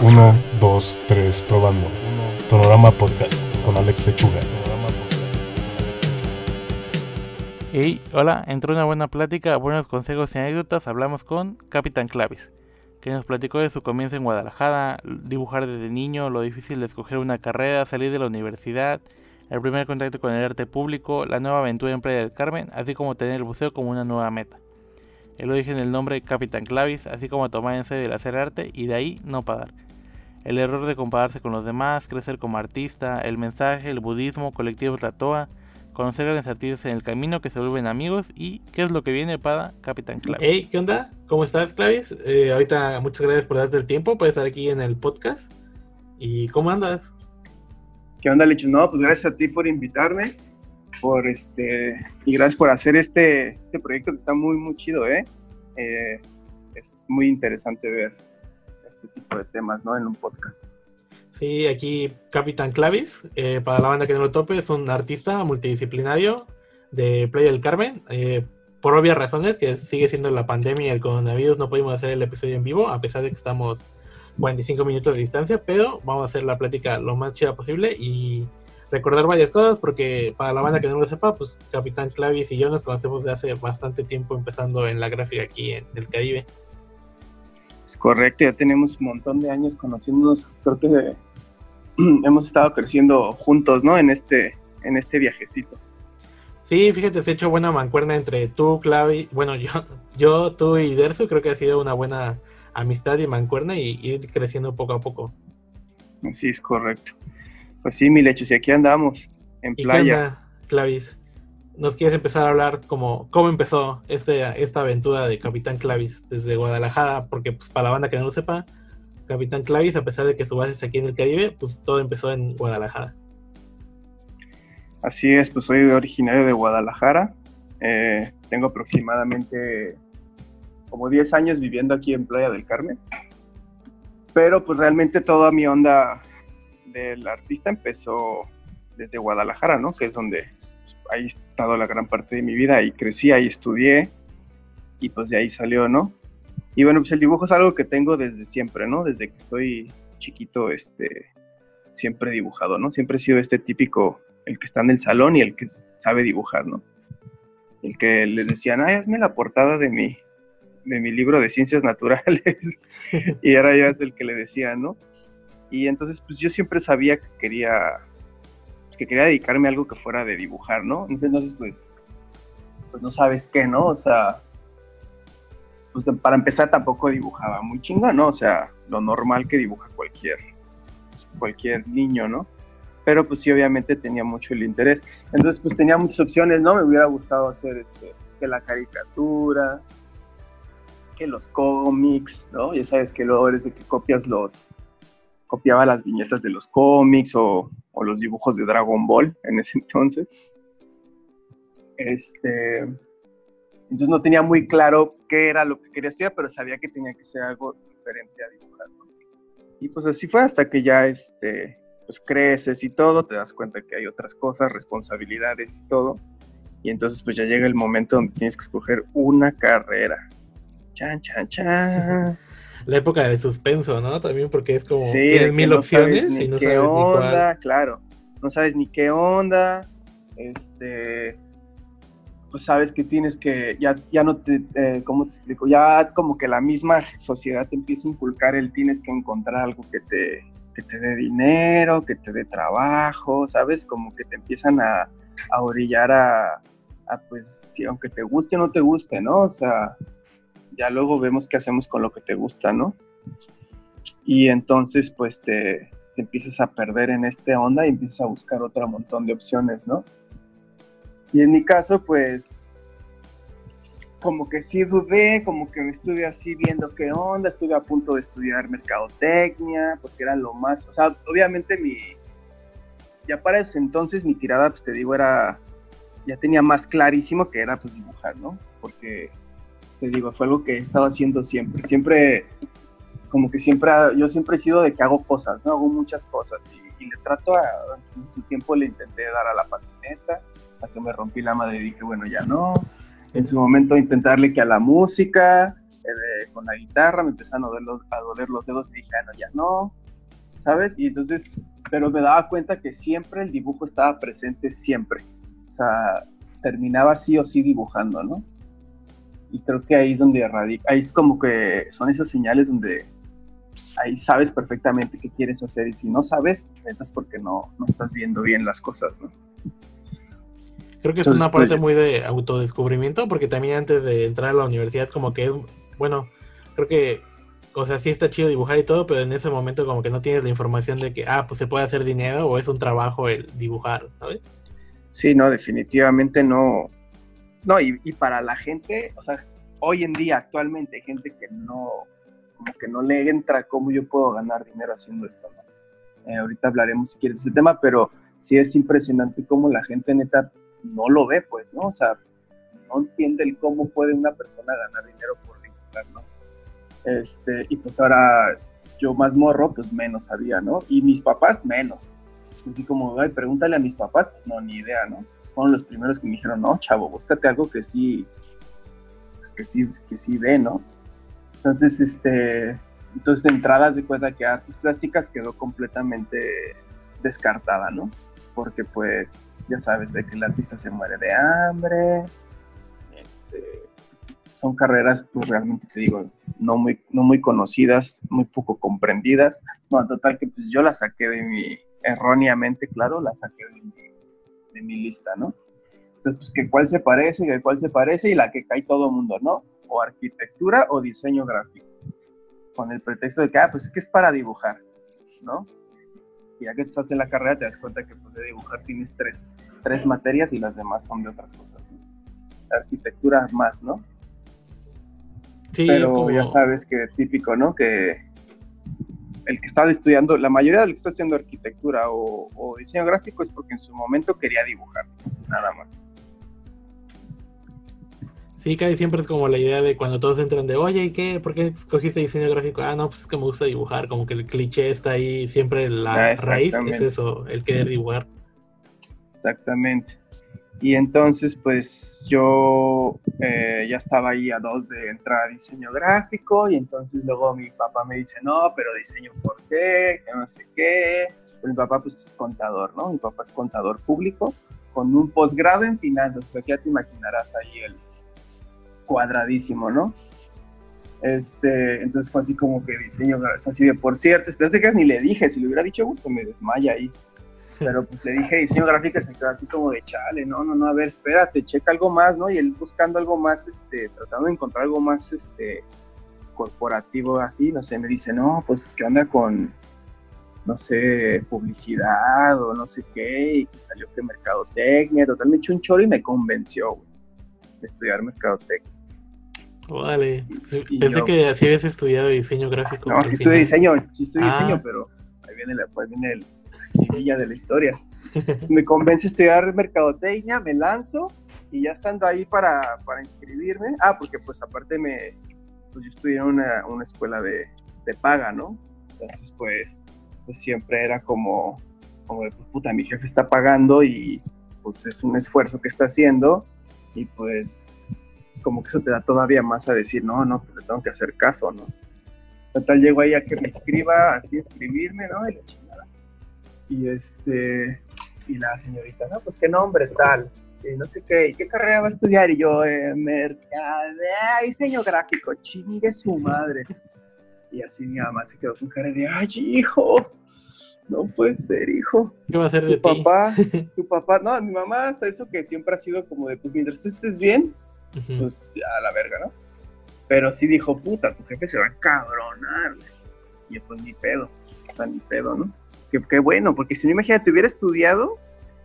1, 2, 3, probando. Tonorama Podcast con Alex Lechuga. Hey, hola, entró una buena plática, buenos consejos y anécdotas. Hablamos con Capitán Clavis, que nos platicó de su comienzo en Guadalajara, dibujar desde niño, lo difícil de escoger una carrera, salir de la universidad, el primer contacto con el arte público, la nueva aventura en Playa del Carmen, así como tener el buceo como una nueva meta. El origen del nombre Capitán Clavis, así como tomar en serio el hacer arte y de ahí no parar. El error de compararse con los demás, crecer como artista, el mensaje, el budismo, colectivos Toa, conocer grandes artistas en el camino que se vuelven amigos y qué es lo que viene para Capitán Clavis. Hey, ¿qué onda? ¿Cómo estás, Clavis? Eh, ahorita muchas gracias por darte el tiempo para estar aquí en el podcast. ¿Y cómo andas? ¿Qué onda, Lechu? No, pues gracias a ti por invitarme, por este, y gracias por hacer este, este proyecto que está muy, muy chido, ¿eh? ¿eh? Es muy interesante ver tipo de temas, ¿no? En un podcast. Sí, aquí Capitán Clavis, eh, para la banda que no lo tope, es un artista multidisciplinario de Playa del Carmen. Eh, por obvias razones, que sigue siendo la pandemia y el coronavirus, no pudimos hacer el episodio en vivo, a pesar de que estamos 45 minutos de distancia, pero vamos a hacer la plática lo más chida posible y recordar varias cosas, porque para la banda que no lo sepa, pues Capitán Clavis y yo nos conocemos de hace bastante tiempo empezando en la gráfica aquí en el Caribe. Es correcto, ya tenemos un montón de años conociéndonos, creo que hemos estado creciendo juntos, ¿no? En este, en este viajecito. Sí, fíjate, se ha hecho buena mancuerna entre tú, Clavis, bueno, yo, yo, tú y Dersu, creo que ha sido una buena amistad y mancuerna y ir creciendo poco a poco. Sí, es correcto. Pues sí, mi lecho, si aquí andamos, en playa. Clavis? ¿Nos quieres empezar a hablar como cómo empezó este, esta aventura de Capitán Clavis desde Guadalajara? Porque pues, para la banda que no lo sepa, Capitán Clavis, a pesar de que su base es aquí en el Caribe, pues todo empezó en Guadalajara. Así es, pues soy originario de Guadalajara. Eh, tengo aproximadamente como 10 años viviendo aquí en Playa del Carmen. Pero pues realmente toda mi onda del artista empezó desde Guadalajara, ¿no? Que es donde ahí he estado la gran parte de mi vida y crecí, ahí estudié y pues de ahí salió, ¿no? Y bueno, pues el dibujo es algo que tengo desde siempre, ¿no? Desde que estoy chiquito, este, siempre he dibujado, ¿no? Siempre he sido este típico, el que está en el salón y el que sabe dibujar, ¿no? El que les decían, ay, hazme la portada de mi, de mi libro de ciencias naturales y era ya es el que le decía, ¿no? Y entonces pues yo siempre sabía que quería que quería dedicarme a algo que fuera de dibujar, ¿no? Entonces pues pues no sabes qué, ¿no? O sea, pues para empezar tampoco dibujaba muy chinga, ¿no? O sea, lo normal que dibuja cualquier cualquier niño, ¿no? Pero pues sí, obviamente tenía mucho el interés. Entonces, pues tenía muchas opciones, ¿no? Me hubiera gustado hacer este, que la caricatura, que los cómics, ¿no? Ya sabes que luego eres de que copias los, copiaba las viñetas de los cómics o, o, los dibujos de Dragon Ball en ese entonces. Este, entonces no tenía muy claro qué era lo que quería estudiar, pero sabía que tenía que ser algo diferente a dibujar. Y pues así fue hasta que ya este, pues creces y todo, te das cuenta que hay otras cosas, responsabilidades y todo. Y entonces pues ya llega el momento donde tienes que escoger una carrera. Chan, chan, chan. La época de suspenso, ¿no? También porque es como tienes mil opciones y no qué sabes onda, ni cuál. claro. No sabes ni qué onda. Este pues sabes que tienes que, ya, ya no te, eh, ¿cómo te explico? Ya como que la misma sociedad te empieza a inculcar el tienes que encontrar algo que te, que te dé dinero, que te dé trabajo, ¿sabes? Como que te empiezan a, a orillar a, a, pues, si aunque te guste o no te guste, ¿no? O sea, ya luego vemos qué hacemos con lo que te gusta, ¿no? Y entonces, pues, te, te empiezas a perder en este onda y empiezas a buscar otro montón de opciones, ¿no? Y en mi caso, pues, como que sí dudé, como que me estuve así viendo qué onda, estuve a punto de estudiar mercadotecnia, porque era lo más, o sea, obviamente mi, ya para ese entonces mi tirada, pues te digo, era, ya tenía más clarísimo que era pues dibujar, ¿no? Porque, te digo, fue algo que he estado haciendo siempre, siempre, como que siempre, yo siempre he sido de que hago cosas, ¿no? Hago muchas cosas y, le trato a, en su tiempo le intenté dar a la patineta, hasta que me rompí la madre y dije, bueno, ya no. En su momento intentarle que a la música, eh, con la guitarra, me empezaron a doler, los, a doler los dedos y dije, ah, no, ya no, ¿sabes? Y entonces, pero me daba cuenta que siempre el dibujo estaba presente, siempre. O sea, terminaba sí o sí dibujando, ¿no? Y creo que ahí es donde radica, ahí es como que son esas señales donde ahí sabes perfectamente qué quieres hacer y si no sabes, es porque no, no estás viendo bien las cosas, ¿no? Creo que es una parte pues, muy de autodescubrimiento, porque también antes de entrar a la universidad, como que, bueno, creo que, o sea, sí está chido dibujar y todo, pero en ese momento como que no tienes la información de que, ah, pues se puede hacer dinero o es un trabajo el dibujar, ¿sabes? Sí, no, definitivamente no. No, y, y para la gente, o sea, hoy en día, actualmente, hay gente que no, como que no le entra cómo yo puedo ganar dinero haciendo esto, ¿no? Eh, ahorita hablaremos si quieres ese tema, pero sí es impresionante cómo la gente neta no lo ve, pues, ¿no? O sea, no entiende el cómo puede una persona ganar dinero por dibujar, ¿no? Este, y pues ahora yo más morro, pues menos sabía, ¿no? Y mis papás menos. Así como, ay, pregúntale a mis papás, pues no, ni idea, ¿no? Fueron los primeros que me dijeron, no, chavo, búscate algo que sí, pues que sí, que sí dé, ¿no? Entonces, este, entonces de entradas de cuenta que artes plásticas quedó completamente descartada, ¿no? Porque pues ya sabes de que el artista se muere de hambre, este, son carreras pues realmente te digo no muy, no muy conocidas, muy poco comprendidas, no, total que pues yo la saqué de mi, erróneamente claro, la saqué de mi, de mi lista, ¿no? Entonces pues que cuál se parece, que cuál se parece y la que cae todo el mundo, ¿no? o arquitectura o diseño gráfico, con el pretexto de que, ah, pues es que es para dibujar, ¿no? Y ya que estás en la carrera te das cuenta que pues de dibujar tienes tres, tres materias y las demás son de otras cosas. arquitectura más, ¿no? Sí, Pero ya sabes que típico, ¿no? Que el que está estudiando, la mayoría del que está estudiando arquitectura o, o diseño gráfico es porque en su momento quería dibujar, nada más. Sí, casi siempre es como la idea de cuando todos entran de, oye, ¿y qué? ¿Por qué escogiste diseño gráfico? Ah, no, pues es que me gusta dibujar, como que el cliché está ahí, siempre la ah, raíz es eso, el querer dibujar. Exactamente. Y entonces, pues yo eh, ya estaba ahí a dos de entrar a diseño gráfico y entonces luego mi papá me dice, no, pero diseño por qué, que no sé qué. Pues mi papá pues es contador, ¿no? Mi papá es contador público con un posgrado en finanzas, o sea ya te imaginarás ahí el, cuadradísimo, ¿no? Este, entonces fue así como que diseño, así de por cierto, esperaste que ni le dije, si le hubiera dicho, se me desmaya ahí. Pero pues le dije diseño gráfico, se quedó así como de chale, no, no, no, a ver, espérate, checa algo más, ¿no? Y él buscando algo más, este, tratando de encontrar algo más, este, corporativo así, no sé, me dice, no, pues, ¿qué onda con, no sé, publicidad o no sé qué? Y que salió que mercadotecnia, total, me echó un choro y me convenció, güey, de estudiar mercadotecnia. Vale. Pensé que así habías estudiado diseño gráfico. No, sí estudié diseño, sí estudié diseño, ah. pero ahí viene la, pues viene el de la historia. me convence estudiar mercadotecnia, me lanzo y ya estando ahí para, para inscribirme, ah, porque pues aparte me, pues yo estudié en una, una escuela de, de, paga, ¿no? Entonces pues, pues siempre era como, como de, pues, puta, mi jefe está pagando y pues es un esfuerzo que está haciendo y pues como que eso te da todavía más a decir, no, no, pues le tengo que hacer caso, ¿no? Total, llego ahí a que me escriba, así escribirme, ¿no? Y. Y este, y la señorita, no, pues qué nombre tal, y no sé qué, ¿y qué carrera va a estudiar? Y yo, eh, mercadea, diseño gráfico, chingue su madre. Y así mi mamá se quedó con cara de, ay, hijo, no puede ser, hijo. ¿Qué va a hacer tu de papá, Tu papá, no, mi mamá hasta eso que siempre ha sido como de, pues mientras tú estés bien, pues ya a la verga, ¿no? Pero sí dijo, puta, tu jefe se va a encabronar. Y yo, pues ni pedo, o sea, ni pedo, ¿no? Qué, bueno, porque si no, imagínate, hubiera estudiado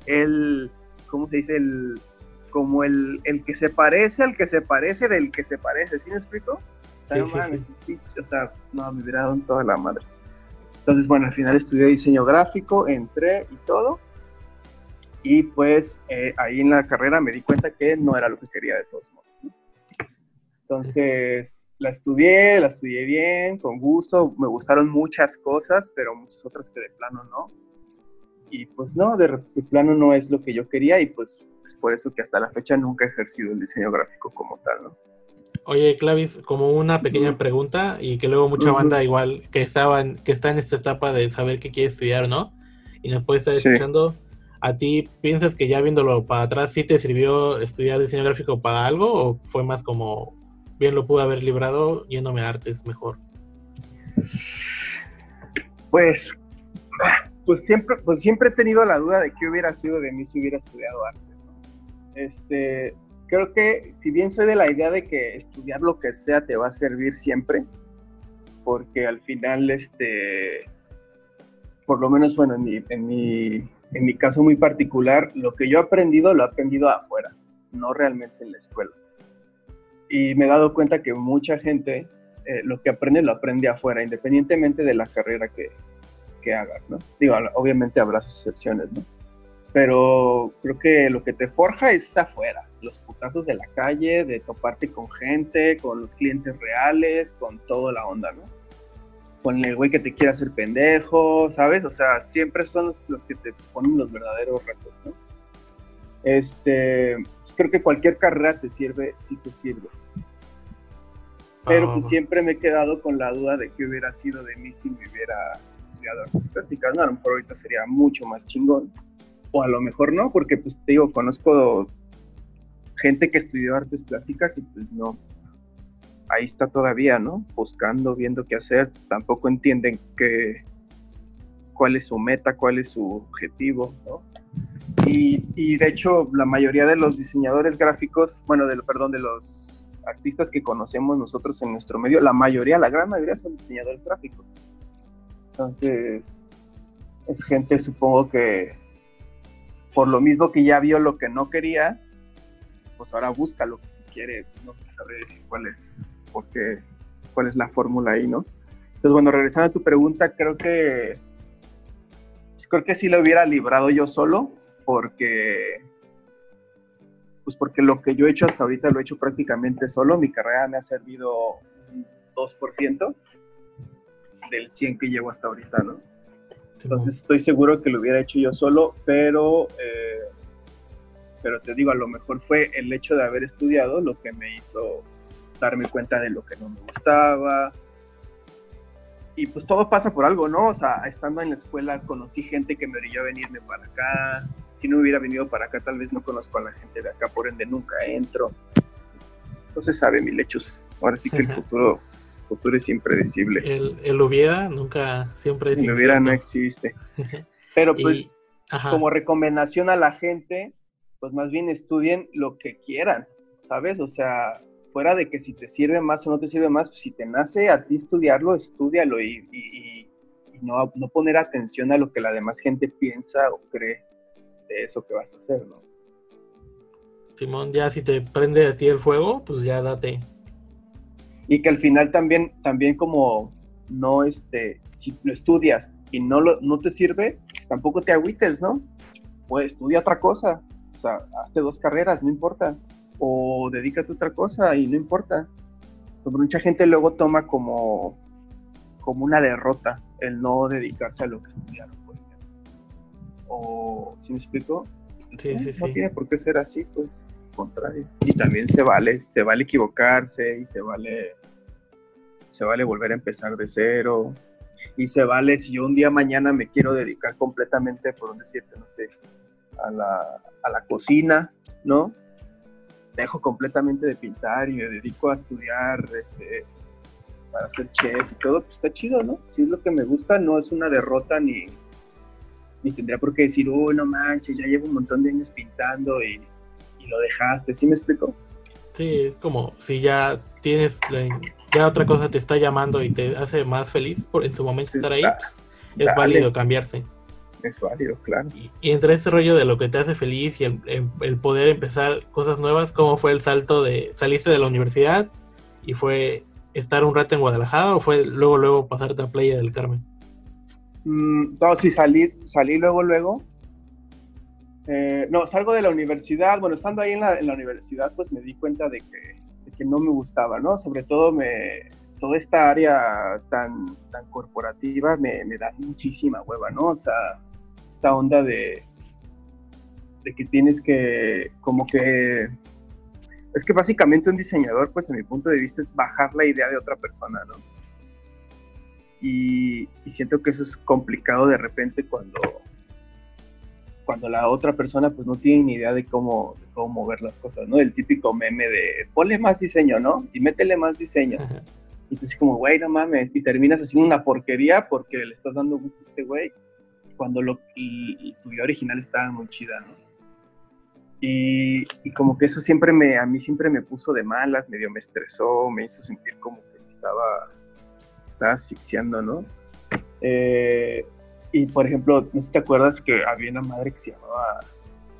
el, ¿cómo se dice? El, como el, el que se parece al que se parece del que se parece, ¿sí me explico? Sí, sí, o sea, no, me hubiera dado en toda la madre. Entonces, bueno, al final estudié diseño gráfico, entré y todo, y pues eh, ahí en la carrera me di cuenta que no era lo que quería de todos modos. Entonces la estudié, la estudié bien, con gusto, me gustaron muchas cosas, pero muchas otras que de plano no. Y pues no, de, plano no es lo que yo quería y pues es por eso que hasta la fecha nunca he ejercido el diseño gráfico como tal, ¿no? Oye, Clavis, como una pequeña pregunta y que luego mucha banda igual que estaban, que está en esta etapa de saber qué quiere estudiar, ¿no? Y nos puede estar escuchando. ¿A ti piensas que ya viéndolo para atrás sí te sirvió estudiar diseño gráfico para algo o fue más como bien lo pude haber librado yéndome a artes mejor? Pues, pues siempre, pues siempre he tenido la duda de qué hubiera sido de mí si hubiera estudiado arte. Este, creo que si bien soy de la idea de que estudiar lo que sea te va a servir siempre, porque al final, este, por lo menos, bueno, en mi, en mi, en mi caso muy particular, lo que yo he aprendido lo he aprendido afuera, no realmente en la escuela. Y me he dado cuenta que mucha gente eh, lo que aprende lo aprende afuera, independientemente de la carrera que, que hagas, ¿no? Digo, obviamente habrá sus excepciones, ¿no? Pero creo que lo que te forja es afuera, los putazos de la calle, de toparte con gente, con los clientes reales, con toda la onda, ¿no? Con el güey que te quiere hacer pendejo, ¿sabes? O sea, siempre son los, que te ponen los verdaderos retos, ¿no? Este, pues creo que cualquier carrera te sirve, sí te sirve. Pero pues ah. siempre me he quedado con la duda de qué hubiera sido de mí si me hubiera estudiado artes plásticas. No, a lo mejor ahorita sería mucho más chingón o a lo mejor no, porque pues te digo, conozco gente que estudió artes plásticas y pues no, ahí está todavía, ¿no? Buscando, viendo qué hacer, tampoco entienden qué, cuál es su meta, cuál es su objetivo, ¿no? Y, y, de hecho, la mayoría de los diseñadores gráficos, bueno, de, perdón, de los artistas que conocemos nosotros en nuestro medio, la mayoría, la gran mayoría son diseñadores gráficos. Entonces, es gente, supongo que por lo mismo que ya vio lo que no quería, pues ahora busca lo que si quiere, no sabe decir cuál es, porque, cuál es la fórmula ahí, ¿no? Entonces, bueno, regresando a tu pregunta, creo que, pues creo que sí lo hubiera librado yo solo, porque, pues porque lo que yo he hecho hasta ahorita lo he hecho prácticamente solo, mi carrera me ha servido un 2% del 100 que llevo hasta ahorita, ¿no? Entonces estoy seguro que lo hubiera hecho yo solo, pero, eh, pero te digo, a lo mejor fue el hecho de haber estudiado lo que me hizo darme cuenta de lo que no me gustaba. Y pues todo pasa por algo, ¿no? O sea, estando en la escuela conocí gente que me orilló a venirme para acá. Si no hubiera venido para acá, tal vez no conozco a la gente de acá, por ende nunca entro. Pues, no se sabe, mi lechos. Ahora sí que el futuro futuro es impredecible. El, el hubiera nunca, siempre es El hubiera no existe. Pero pues, como recomendación a la gente, pues más bien estudien lo que quieran, ¿sabes? O sea, fuera de que si te sirve más o no te sirve más, pues si te nace a ti estudiarlo, estudialo y, y, no, no, poner atención a lo que la demás gente piensa o cree de eso que vas a hacer, ¿no? Simón, ya si te prende a ti el fuego, pues ya date y que al final también, también como no, este, si lo estudias y no, lo, no te sirve, pues tampoco te agüites, ¿no? Pues estudia otra cosa, o sea, hazte dos carreras, no importa, o dedícate a otra cosa y no importa. Pero mucha gente luego toma como, como una derrota el no dedicarse a lo que estudiaron, O, ¿sí me explico? Sí, sí, no tiene por qué ser así, pues contrario. Y también se vale, se vale equivocarse y se vale, se vale volver a empezar de cero. Y se vale si yo un día mañana me quiero dedicar completamente, por decirte, no sé, a la, a la cocina, ¿no? Dejo completamente de pintar y me dedico a estudiar este, para ser chef y todo, pues está chido, ¿no? Si es lo que me gusta, no es una derrota ni, ni tendría por qué decir, uy, no manches, ya llevo un montón de años pintando y y lo dejaste, ¿sí me explico? Sí, es como si ya tienes, ya otra cosa te está llamando y te hace más feliz por en su momento estar ahí, pues, es válido cambiarse. Es válido, claro. Y, entre este rollo de lo que te hace feliz y el, poder empezar cosas nuevas, ¿cómo fue el salto de saliste de la universidad y fue estar un rato en Guadalajara o fue luego luego pasarte a Playa del Carmen? Mm, no, sí, salí, salí luego, luego. Eh, no, salgo de la universidad, bueno, estando ahí en la, universidad, pues me di cuenta de que, no me gustaba, ¿no? Sobre todo me, toda esta área tan, tan corporativa me, da muchísima hueva, ¿no? O sea, esta onda de, de que tienes que, como que, Es que básicamente un diseñador, pues en mi punto de vista, es bajar la idea de otra persona, ¿no? Y, y siento que eso es complicado de repente cuando, cuando la otra persona pues no tiene ni idea de cómo, de cómo mover las cosas, ¿no? El típico meme de ponle más diseño, ¿no? Y métele más diseño. Ajá. Y entonces como, güey, no mames, y terminas haciendo una porquería porque le estás dando gusto a este güey, cuando lo, y- y tu idea original estaba muy chida, ¿no? Y, y como que eso siempre me, a mí siempre me puso de malas, medio me estresó, me hizo sentir como que estaba, estaba asfixiando, ¿no? Eh, y por ejemplo, no sé si te acuerdas que había una madre que se llamaba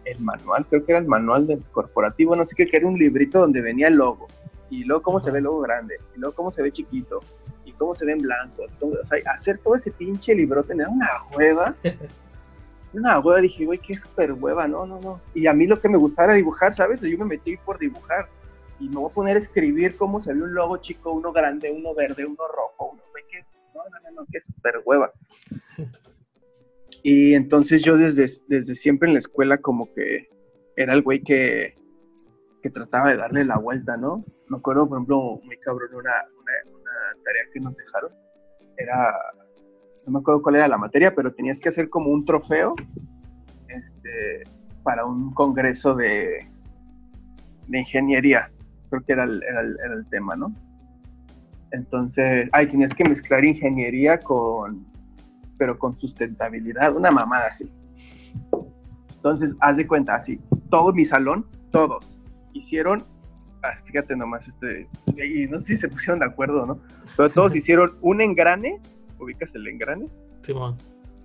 el manual, creo que era el manual del corporativo, no sé qué, que era un librito donde venía el logo, y luego cómo se ve el logo grande, y luego cómo se ve chiquito, y cómo se ven blancos. todo- o sea, hacer todo ese pinche librote me da una hueva. Una hueva, dije, güey, qué súper hueva, no, no, no. Y a mí lo que me gustaba era dibujar, ¿sabes? Yo me metí por dibujar. Y me voy a poner a escribir cómo se ve un logo chico, uno grande, uno verde, uno rojo, uno, güey, qué, no, no, no, qué súper hueva. Y entonces yo desde, desde siempre en la escuela como que era el güey que, que trataba de darle la vuelta, ¿no? Me acuerdo, por ejemplo, muy cabrón, una, una, una tarea que nos dejaron. Era, no me acuerdo cuál era la materia, pero tenías que hacer como un trofeo este, para un congreso de, de ingeniería. Creo que era el, era el- era el tema, ¿no? Entonces, ay, tenías que mezclar ingeniería con, pero con sustentabilidad, una mamada así. Entonces, haz de cuenta, así, todo mi salón, todos, hicieron, ah, fíjate nomás, este, y no sé si se pusieron de acuerdo, ¿no? Pero todos hicieron un engrane, ubicas el engrane, Simón.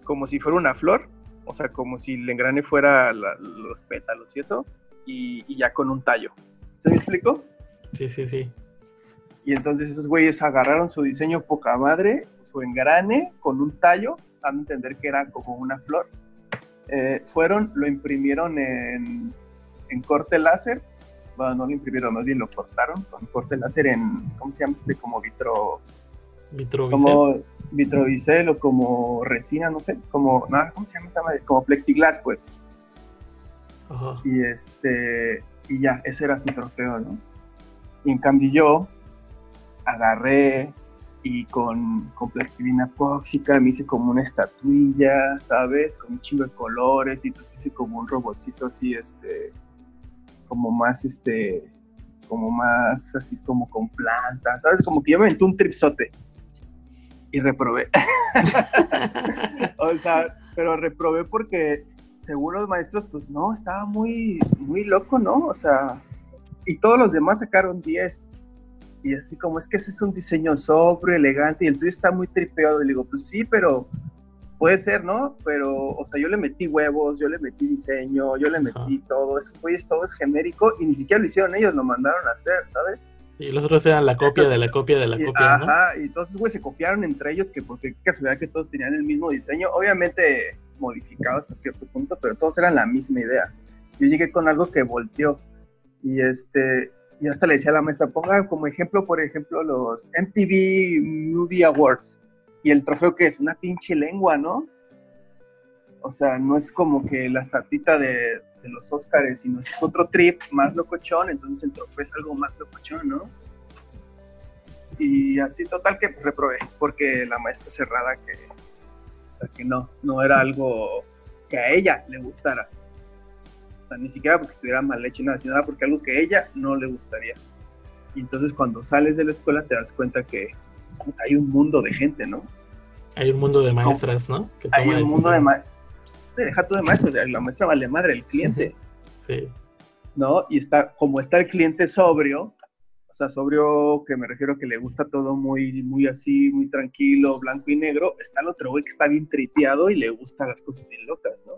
como si fuera una flor, o sea, como si el engrane fuera la- los pétalos y eso, y, y ya con un tallo. ¿Se me explicó? Sí, sí, sí. Y entonces esos güeyes agarraron su diseño poca madre, su engrane con un tallo, dando a entender que era como una flor. Eh, fueron, lo imprimieron en, en corte láser. Bueno, no lo imprimieron, más bien lo cortaron con corte láser en, ¿cómo se llama este? Como vitro, Vitrovicel. como vitrovicel o como resina, no sé, como, no, ¿cómo se llama esta madre? Como plexiglas, pues. Ajá. Y este, y ya, ese era su trofeo, ¿no? Y en cambio yo agarré y con, con plastilina epóxica me hice como una estatuilla, ¿sabes? Con un chingo de colores y entonces hice como un robotcito así, este, como más, este, como más así como con plantas, ¿sabes? Como que yo me un tripsote y reprobé. o sea, pero reprobé porque según los maestros, pues no, estaba muy, muy loco, ¿no? O sea, y todos los demás sacaron 10. Y así como es que ese es un diseño sobrio, elegante, y el tuyo está muy tripeado. Y le digo, pues sí, pero puede ser, ¿no? Pero, o sea, yo le metí huevos, yo le metí diseño, yo le metí todo. Esos güeyes, todo es genérico, y ni siquiera lo hicieron ellos, lo mandaron a hacer, ¿sabes? Y los otros eran la copia Esos- de la copia de la Y- copia, ¿no? Ajá, y entonces, güey, se copiaron entre ellos, que porque casualidad que todos tenían el mismo diseño, obviamente modificado hasta cierto punto, pero todos eran la misma idea. Yo llegué con algo que volteó, y este, y hasta le decía a la maestra, ponga como ejemplo, por ejemplo, los MTV Movie Awards, y el trofeo que es una pinche lengua, ¿no? O sea, no es como que la estatita de, los Oscars, sino es otro trip más locochón, entonces el trofeo es algo más locochón, ¿no? Y así total que reprobé, porque la maestra cerrada que, o sea, que no, no era algo que a ella le gustara. Ni siquiera porque estuviera mal hecho, nada, sino era porque algo que a ella no le gustaría. Y entonces cuando sales de la escuela te das cuenta que hay un mundo de gente, ¿no? Hay un mundo de maestras, ¿no? Que Hay un mundo de decisiones. maestros. Deja tú de maestros, la maestra vale madre, el cliente. Sí. ¿no? Y está, como está el cliente sobrio, o sea, sobrio que me refiero a que le gusta todo muy, muy así, muy tranquilo, blanco y negro, está el otro güey que está bien tripeado y le gustan las cosas bien locas, ¿no?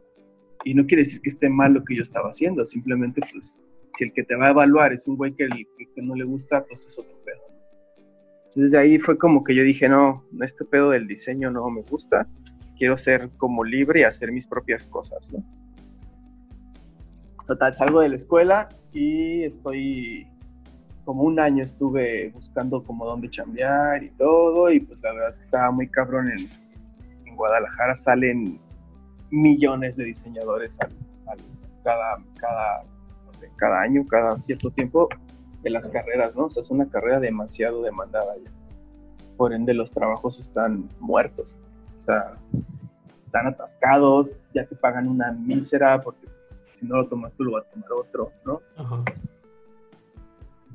Y no quiere decir que esté mal lo que yo estaba haciendo, simplemente pues, si el que te va a evaluar es un güey que, que- no le gusta, pues es otro pedo. Entonces ahí fue como que yo dije, no, este pedo del diseño no me gusta, quiero ser como libre y hacer mis propias cosas, ¿no? Total, salgo de la escuela y estoy como un año estuve buscando como dónde chambear y todo, y pues la verdad es que estaba muy cabrón en, en Guadalajara, salen millones de diseñadores al, al- cada, cada, no sé, cada año, cada cierto tiempo, de las carreras, ¿no? O sea, es una carrera demasiado demandada ya. Por ende, los trabajos están muertos. O sea, están atascados, ya te pagan una mísera porque pues, si no lo tomas tú lo va a tomar otro, ¿no? Ajá.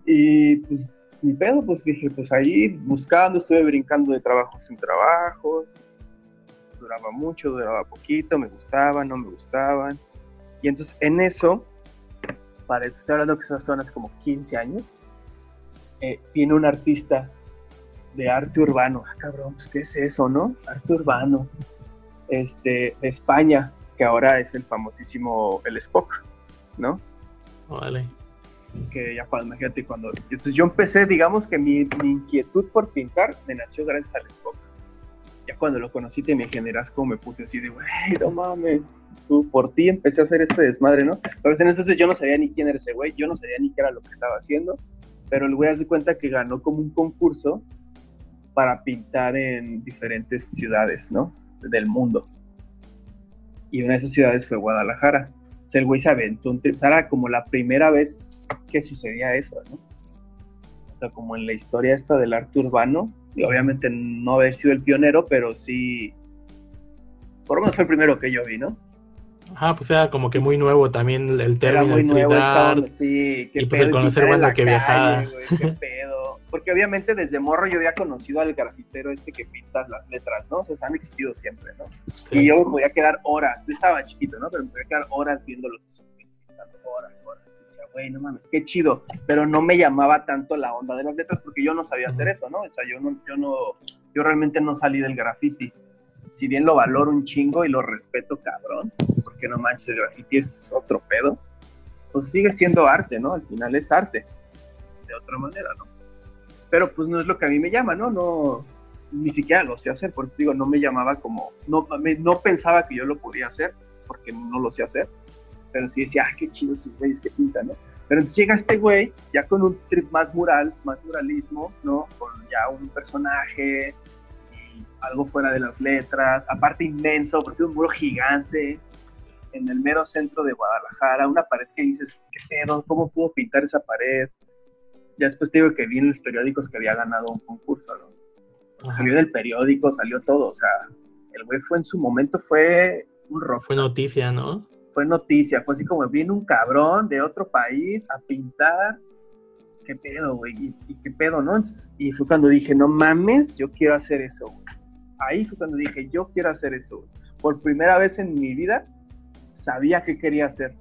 Y pues mi pedo, pues dije, pues ahí buscando, estuve brincando de trabajos en trabajos, duraba mucho, duraba poquito, me gustaban, no me gustaban. Y entonces en eso, para estoy hablando que son hace como 15 años, eh, viene un artista de arte urbano. Ah, cabrón, pues qué es eso, ¿no? Arte urbano. Este, de España, que ahora es el famosísimo El Spock, ¿no? Vale. que ya cuando, imagínate, cuando, entonces yo empecé, digamos que mi, mi inquietud por pintar me nació gracias al Spock. Ya cuando lo conocí te me generas como me puse así de, güey, no mames, tú, por ti empecé a hacer este desmadre, ¿no? Pero en entonces yo no sabía ni quién era ese güey, yo no sabía ni qué era lo que estaba haciendo, pero el güey hace cuenta que ganó como un concurso para pintar en diferentes ciudades, ¿no? Del mundo. Y una de esas ciudades fue Guadalajara. O sea, el güey se aventó un trip. Era como la primera vez que sucedía eso, ¿no? O sea, como en la historia esta del arte urbano. Y obviamente no haber sido el pionero, pero sí. Por lo menos fue el primero que yo vi, ¿no? Ajá, pues era como que muy nuevo también el término street nuevo, estaba- art. sí, qué y, pues, el pedo, conocer pintar en banda que viajaba. qué pedo. Porque obviamente desde morro yo había conocido al grafitero este que pinta las letras, ¿no? O sea, han existido siempre, ¿no? Sí. Y yo me podía quedar horas, yo estaba chiquito, ¿no? Pero me podía quedar horas viéndolos así, pintando horas, horas. Y decía, güey, no mames, qué chido. Pero no me llamaba tanto la onda de las letras porque yo no sabía hacer eso, ¿no? O sea, yo no, yo no, yo realmente no salí del graffiti. Si bien lo valoro un chingo y lo respeto, cabrón, porque no manches, el graffiti es otro pedo, pues sigue siendo arte, ¿no? Al final es arte, de otra manera, ¿no? Pero pues no es lo que a mí me llama, ¿no? No, ni siquiera lo sé hacer, por eso digo, no me llamaba como, no, me- no pensaba que yo lo podía hacer, porque no lo sé hacer, pero sí decía, ah, qué chido esos güeyes que pintan, ¿no? Pero entonces llega este güey, ya con un trip más mural, más muralismo, ¿no? Con ya un personaje y algo fuera de las letras, aparte inmenso, porque es un muro gigante en el mero centro de Guadalajara, una pared que dices, ¿qué pedo? ¿Cómo pudo pintar esa pared? Ya después te digo que vi en los periódicos que había ganado un concurso, ¿no? Salió del periódico, salió todo, o sea, el güey fue en su momento, fue un rock Fue noticia, ¿no? Fue noticia, fue así como viene un cabrón de otro país a pintar. ¿Qué pedo, güey? ¿Y, y qué pedo, no? Y fue cuando dije, no mames, yo quiero hacer eso. Ahí fue cuando dije, yo quiero hacer eso. Por primera vez en mi vida sabía qué quería hacer.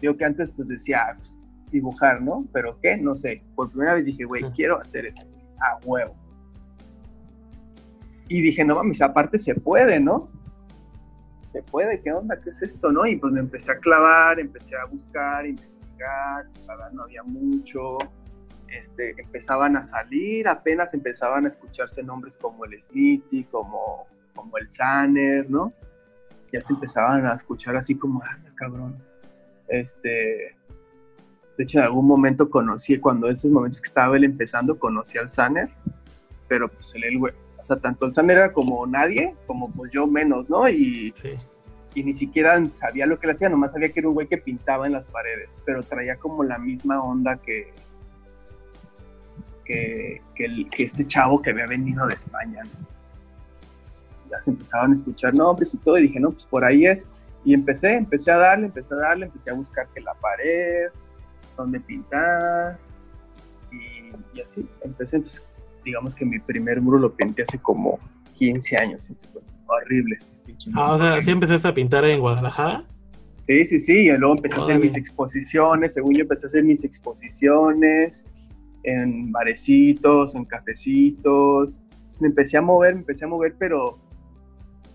Digo que antes pues decía, ah, pues, dibujar, ¿no? Pero ¿qué? No sé. Por primera vez dije, güey, quiero hacer eso. A huevo. Y dije, no mames, aparte se puede, ¿no? Se puede, ¿qué onda? ¿Qué es esto? ¿No? Y pues me empecé a clavar, empecé a buscar, investigar, no había mucho, este, empezaban a salir, apenas empezaban a escucharse nombres como el Smithy, como, como el Sanner, ¿no? Ya se empezaban a escuchar así como, ah, cabrón. Este, de hecho, en algún momento conocí, cuando esos momentos que estaba él empezando, conocí al Sanner, pero pues él, el güey, o sea, tanto el Sanner era como nadie, como pues yo menos, ¿no? Y Sí. y ni siquiera sabía lo que le hacía, nomás sabía que era un güey que pintaba en las paredes, pero traía como la misma onda que, que, que el- que este chavo que había venido de España. ¿no? Ya se empezaban a escuchar nombres y todo, y dije, no, pues por ahí es. Y empecé, empecé a darle, empecé a darle, empecé a buscar que la pared, dónde pintar, y, y así, empecé. Entonces, digamos que mi primer muro lo pinté hace como 15 años, ese fue horrible. Ah, o sea, ¿sí empezaste a pintar en Guadalajara? Sí, sí, sí, y luego empecé a hacer mis exposiciones, según yo empecé a hacer mis exposiciones en barecitos, en cafecitos, me empecé a mover, me empecé a mover, pero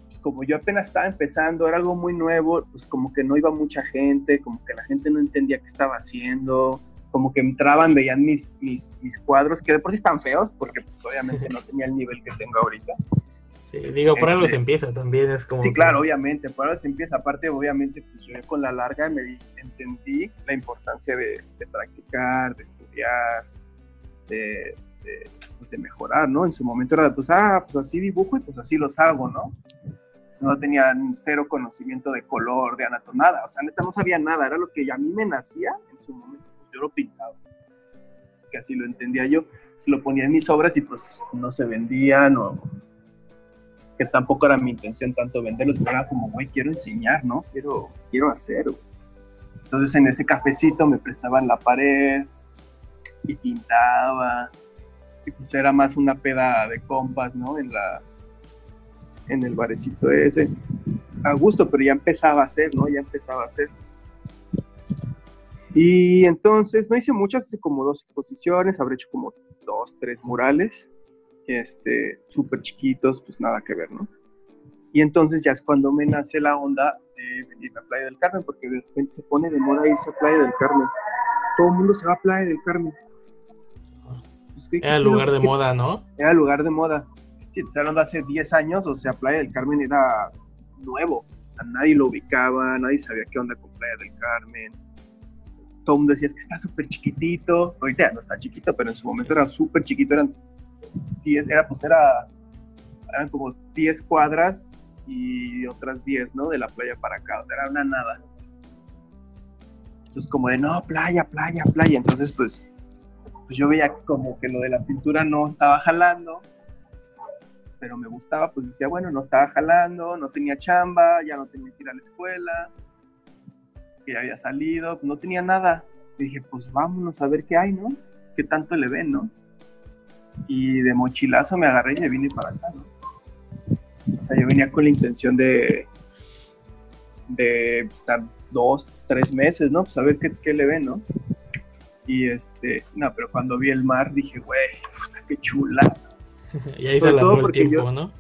pues, como yo apenas estaba empezando, era algo muy nuevo, pues como que no iba mucha gente, como que la gente no entendía qué estaba haciendo, como que entraban, veían mis, mis, mis cuadros, que de por sí están feos, porque pues obviamente no tenía el nivel que tengo ahorita. Sí, digo, por algo Este- se empieza también, es como... Sí, que- claro, obviamente, por ahora se empieza. Aparte, obviamente, pues yo con la larga me di- entendí la importancia de, de practicar, de estudiar, de, de, pues, de mejorar, ¿no? En su momento era pues, ah, pues así dibujo y pues así los hago, ¿no? Pues, no tenía cero conocimiento de color, de anatomía, nada. O sea, neta, no sabía nada. Era lo que a mí me nacía en su momento, yo lo pintaba. porque así lo entendía yo. Se lo ponía en mis obras y pues no se vendían o que tampoco era mi intención tanto venderlos, era como, güey, quiero enseñar, ¿no? Quiero, quiero hacer. Entonces en ese cafecito me prestaban la pared y pintaba. Y pues era más una peda de compas, ¿no? En la en el barecito ese. A gusto, pero ya empezaba a hacer, ¿no? Ya empezaba a hacer. Y entonces no hice muchas, hice como dos exposiciones, habré hecho como dos, tres murales, este, súper chiquitos, pues nada que ver, ¿no? Y entonces ya es cuando me nace la onda de venir a Playa del Carmen, porque de repente se pone de moda irse a Playa del Carmen. Todo el mundo se va a Playa del Carmen. Pues, era el lugar de moda, ¿no? Era el lugar de moda. Sí, te hablando hace 10 años, o sea, Playa del Carmen era nuevo. A nadie lo ubicaba, nadie sabía qué onda con Playa del Carmen todo el mundo decía, es que está súper chiquitito. Ahorita ya no está chiquito, pero en su momento era súper chiquito, eran 10, era, pues era, eran como 10 cuadras y otras 10, ¿no? De la playa para acá, o sea, era una nada. Entonces, como de, no, playa, playa, playa. Entonces, pues, pues yo veía como que lo de la pintura no estaba jalando, pero me gustaba, pues decía, bueno, no estaba jalando, no tenía chamba, ya no tenía que ir a la escuela que ya había salido, no tenía nada. Dije, pues vámonos a ver qué hay, ¿no? ¿Qué tanto le ven, no? Y de mochilazo me agarré y me vine para acá, ¿no? O sea, yo venía con la intención de, de estar dos, tres meses, ¿no? Pues a ver qué, qué le ven, ¿no? Y este, no, pero cuando vi el mar dije, güey, qué chula. y ahí se alargó el tiempo, ¿no?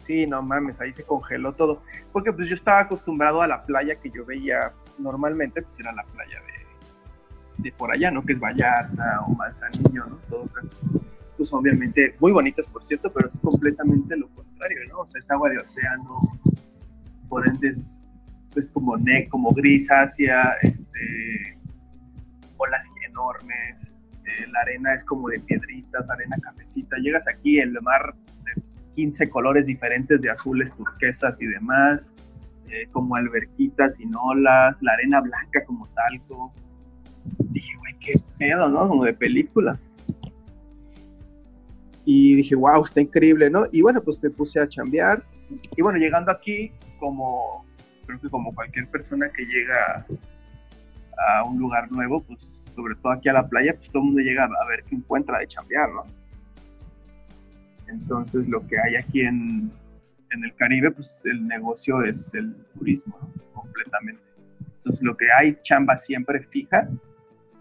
Sí, no mames, ahí se congeló todo. Porque pues yo estaba acostumbrado a la playa que yo veía normalmente pues era la playa de, por allá, ¿no? Que es Vallarta o Manzanillo, ¿no? Todo caso. Pues obviamente muy bonitas, por cierto, pero es completamente lo contrario, ¿no? O sea, es agua de océano, por ende es, como, ne como grisácea, este, olas enormes, eh, la arena es como de piedritas, arena cafecita. Llegas aquí, el mar de 15 colores diferentes de azules, turquesas y demás eh, como alberquitas sin olas, la arena blanca como talco. Dije, güey, qué pedo, ¿no? Como de película. Y dije, wow, está increíble, ¿no? Y bueno, pues me puse a chambear. Y bueno, llegando aquí, como creo que como cualquier persona que llega a un lugar nuevo, pues sobre todo aquí a la playa, pues todo el mundo llega a ver qué encuentra de chambear, ¿no? Entonces lo que hay aquí en, en el Caribe, pues el negocio es el turismo, completamente. Entonces, lo que hay chamba siempre fija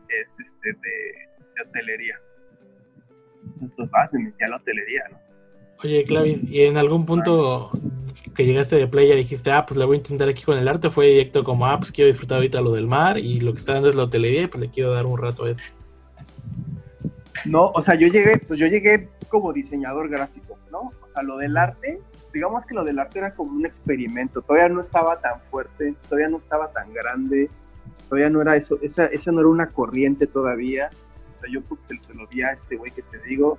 es este de, hotelería. Entonces, pues vas, me metí a la hotelería, ¿no? Oye, Clavis, ¿y en algún punto que llegaste de playa dijiste, ah, pues le voy a intentar aquí con el arte? ¿Fue directo como, ah, pues quiero disfrutar ahorita lo del mar y lo que está dando es la hotelería y pues le quiero dar un rato a eso? No, o sea, yo llegué, pues yo llegué como diseñador gráfico, ¿no? O sea, lo del arte digamos que lo del arte era como un experimento, todavía no estaba tan fuerte, todavía no estaba tan grande, todavía no era eso, esa, esa no era una corriente todavía. O sea, yo porque se lo vi a este güey que te digo,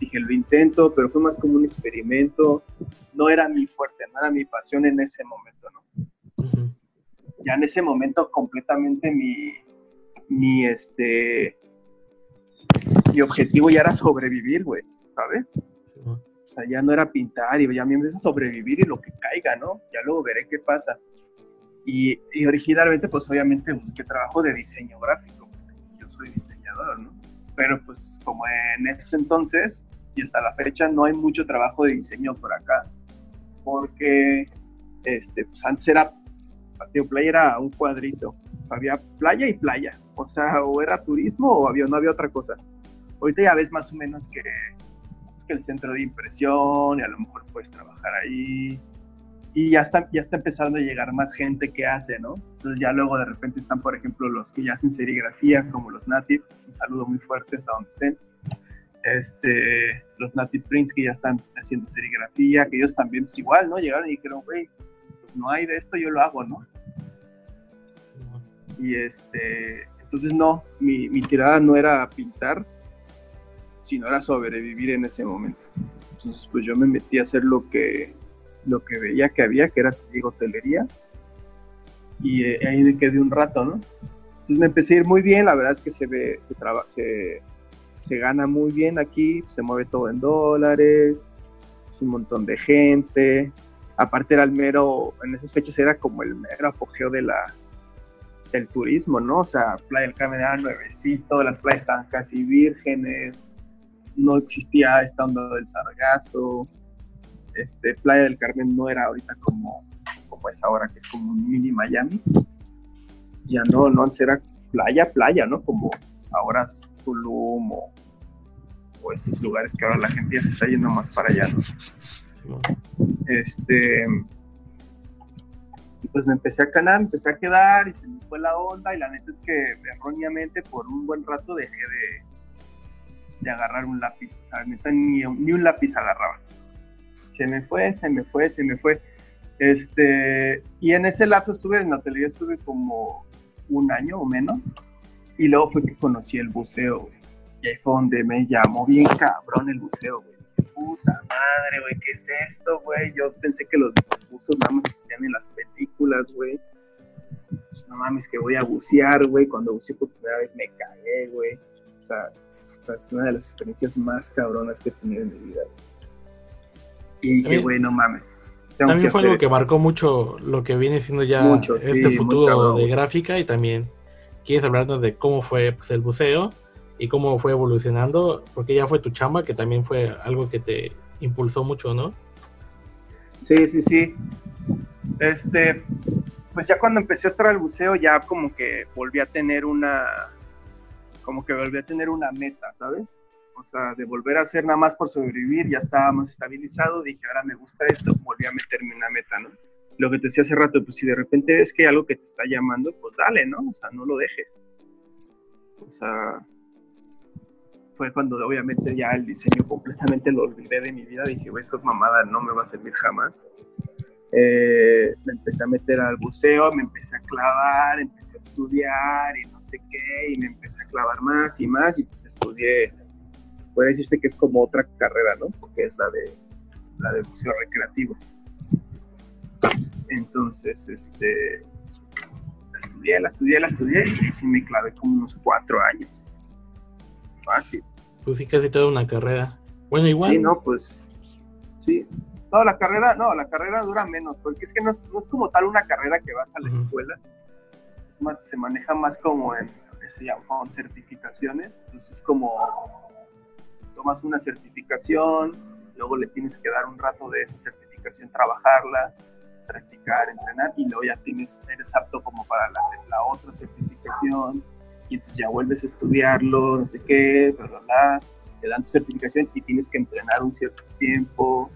dije, lo intento, pero fue más como un experimento, no era mi fuerte, no era mi pasión en ese momento, ¿no? Ya en ese momento completamente mi, mi, este, mi objetivo ya era sobrevivir, güey, ¿sabes? Sea, ya no era pintar y ya me empieza a sobrevivir y lo que caiga, ¿no? Ya luego veré qué pasa. Y, originalmente, pues obviamente busqué trabajo de diseño gráfico, yo soy diseñador, ¿no? Pero pues como en ese entonces y hasta la fecha no hay mucho trabajo de diseño por acá, porque este, pues antes era, Patio Playa era un cuadrito, o sea, había playa y playa, o sea, o era turismo o había, no había otra cosa. Ahorita ya ves más o menos que que el centro de impresión y a lo mejor puedes trabajar ahí. Y ya está, ya está empezando a llegar más gente que hace, ¿no? Entonces ya luego de repente están, por ejemplo, los que ya hacen serigrafía, como los Native, un saludo muy fuerte hasta donde estén. Este, los Native Prints que ya están haciendo serigrafía, que ellos también pues igual, ¿no? Llegaron y dijeron, güey, pues no hay de esto, yo lo hago, ¿no? Y este, entonces no, mi, mi tirada no era pintar, sino era sobrevivir en ese momento. Entonces, pues yo me metí a hacer lo que, lo que veía que había, que era, hotelería, y eh, ahí me quedé un rato, ¿no? Entonces me empecé a ir muy bien, la verdad es que se ve, se, traba, se, se gana muy bien aquí, se mueve todo en dólares, es un montón de gente. Aparte era el mero, en esas fechas era como el mero apogeo de la, del turismo, ¿no? O sea, Playa del Carmen era nuevecito, las playas estaban casi vírgenes, no existía esta onda del sargazo. Este, Playa del Carmen no era ahorita como, como es ahora, que es como un mini Miami. Ya no, no, antes era playa, playa, ¿no? Como ahora es Tulum o, o estos lugares que ahora la gente ya se está yendo más para allá, ¿no? Este, y pues me empecé a canar, me empecé a quedar y se me fue la onda y la neta es que erróneamente por un buen rato dejé de, de agarrar un lápiz, o sea, ni, ni un lápiz agarraba. Se me fue, se me fue, se me fue. Este, y en ese lapso estuve en la hotelería, estuve como un año o menos, y luego fue que conocí el buceo, güey. Y ahí fue donde me llamó bien cabrón el buceo, güey. Puta madre, güey, ¿qué es esto, güey? Yo pensé que los buzos nada más existían en las películas, güey. No mames, que voy a bucear, güey. Cuando buceé por primera vez me cagué, güey. O sea, es una de las experiencias más cabronas que he tenido en mi vida. Y dije, güey, no mames. También fue algo que marcó mucho lo que viene siendo ya mucho, este sí, futuro cabrón, de gráfica y también quieres hablarnos de cómo fue pues, el buceo y cómo fue evolucionando, porque ya fue tu chamba, que también fue algo que te impulsó mucho, ¿no? Sí, sí, sí. Este, pues ya cuando empecé a estar al buceo, ya como que volví a tener una, como que volví a tener una meta, ¿sabes? O sea, de volver a hacer nada más por sobrevivir, ya estaba más estabilizado, dije, ahora me gusta esto, volví a meterme una meta, ¿no? Lo que te decía hace rato, pues si de repente ves que hay algo que te está llamando, pues dale, ¿no? O sea, no lo dejes. O sea, fue cuando obviamente ya el diseño completamente lo olvidé de mi vida, dije, güey, mamada no me va a servir jamás. Eh, me empecé a meter al buceo, me empecé a clavar, empecé a estudiar y no sé qué, y me empecé a clavar más y más, y pues estudié, puede decirse que es como otra carrera, ¿no? Porque es la de, la de buceo recreativo. Entonces, este, la estudié, la estudié, la estudié, y sí me clavé como unos cuatro años. Fácil. Pues sí, casi toda una carrera. Bueno, igual. Sí, no, pues, sí, no, la carrera, no, la carrera dura menos, porque es que no es, no es como tal una carrera que vas a la escuela, es más, se maneja más como en, se llaman certificaciones, entonces es como tomas una certificación, luego le tienes que dar un rato de esa certificación, trabajarla, practicar, entrenar, y luego ya tienes, eres apto como para la, la otra certificación, y entonces ya vuelves a estudiarlo, no sé qué, bla, bla, bla, te dan tu certificación y tienes que entrenar un cierto tiempo,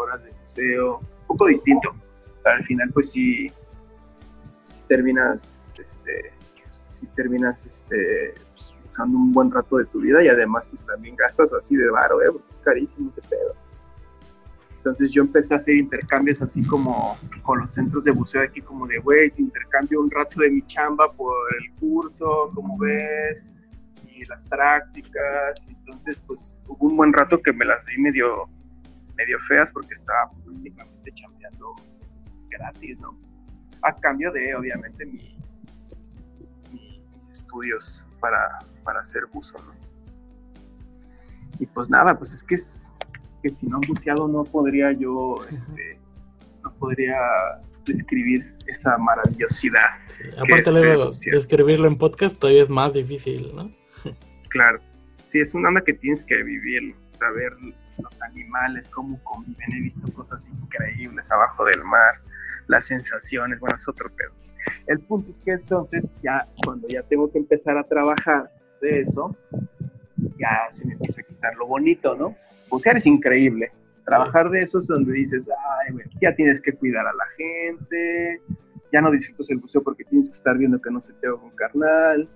horas de museo, un poco distinto, pero al final pues sí, sí terminas, este, sí terminas, este, usando un buen rato de tu vida y además pues también gastas así de varo, ¿eh? porque es carísimo ese pedo. Entonces yo empecé a hacer intercambios así como con los centros de buceo aquí, como de, güey, te intercambio un rato de mi chamba por el curso, como ves, y las prácticas. Entonces, pues hubo un buen rato que me las vi medio, medio feas porque estábamos prácticamente chambeando pues, gratis, ¿no? A cambio de, obviamente, mi, mi, mis estudios para, para hacer buzo, ¿no? Y pues nada, pues es que es que si no han buceado no podría yo, este, no podría describir esa maravillosidad. Sí, aparte luego describirlo en podcast todavía es más difícil, ¿no? claro, sí, es una onda que tienes que vivir, saber los animales, cómo conviven, he visto cosas increíbles abajo del mar, las sensaciones, bueno, es otro pedo. El punto es que entonces ya cuando ya tengo que empezar a trabajar de eso, ya se me empieza a quitar lo bonito, ¿no? bucear es increíble. Trabajar de eso es donde dices, ay, ya tienes que cuidar a la gente, ya no disfrutas el buceo porque tienes que estar viendo que no se te haga un carnal.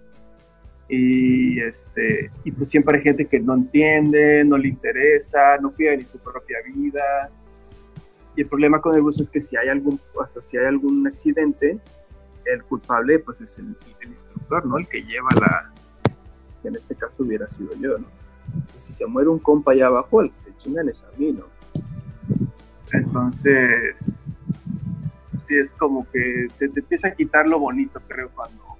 Y, este, y pues siempre hay gente que no entiende, no le interesa, no cuida ni su propia vida. Y el problema con el buceo es que si hay algún, o sea, si hay algún accidente, el culpable pues es el, el instructor, ¿no? El que lleva la, que en este caso hubiera sido yo, ¿no? Entonces, si se muere un compa allá abajo, el que se chingan es a mí, ¿no? Entonces, sí es como que se te empieza a quitar lo bonito, creo, cuando,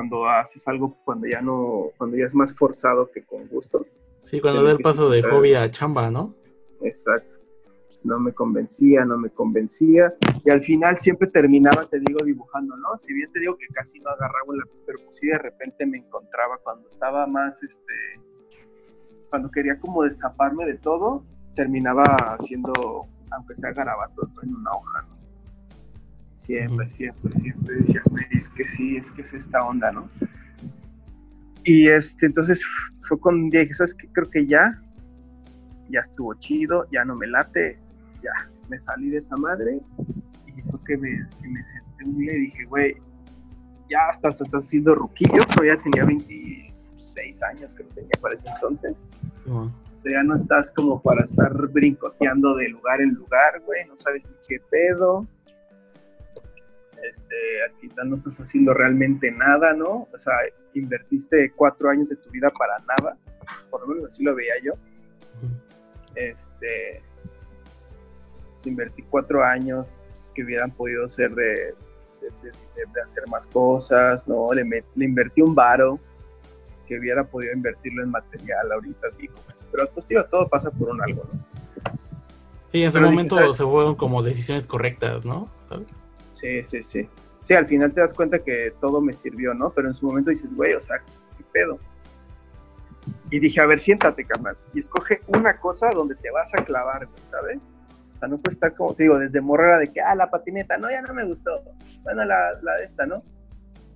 cuando haces algo cuando ya no, cuando ya es más forzado que con gusto. Sí, cuando da el paso de hobby a chamba, ¿no? Exacto. Pues no me convencía, no me convencía. Y al final siempre terminaba, te digo, dibujando, ¿no? Si bien te digo que casi no agarraba la lápiz, pero pues sí de repente me encontraba cuando estaba más, este, cuando quería como desaparme de todo, terminaba haciendo, aunque sea garabatos, ¿no? en una hoja, ¿no? Siempre, siempre, siempre decía, es que sí, es que es esta onda, ¿no? Y este, entonces fue con un día que, ¿sabes qué? Creo que ya, ya estuvo chido, ya no me late, ya, me salí de esa madre y fue que me, me senté un día y dije, güey, ya hasta estás haciendo ruquillo, todavía tenía 26 años creo que tenía para ese entonces. O sea, ya no estás como para estar brincoteando de lugar en lugar, güey, no sabes ni qué pedo este, aquí no estás haciendo realmente nada, ¿no? O sea, invertiste cuatro años de tu vida para nada, por lo menos así lo veía yo. Este, pues, invertí cuatro años que hubieran podido ser de, de, hacer más cosas, ¿no? Le, le invertí un varo que hubiera podido invertirlo en material ahorita, digo. Pero pues, digo, todo pasa por un algo, ¿no? Sí, en ese momento se fueron como decisiones correctas, ¿no? ¿Sabes? Sí, sí, sí. Sí, al final te das cuenta que todo me sirvió, ¿no? Pero en su momento dices, güey, o sea, ¿qué pedo? Y dije, a ver, siéntate, carnal, y escoge una cosa donde te vas a clavar, güey, ¿sabes? O sea, no puede estar como, te digo, desde morrera de que, ah, la patineta, no, ya no me gustó. Bueno, la, la de esta, ¿no?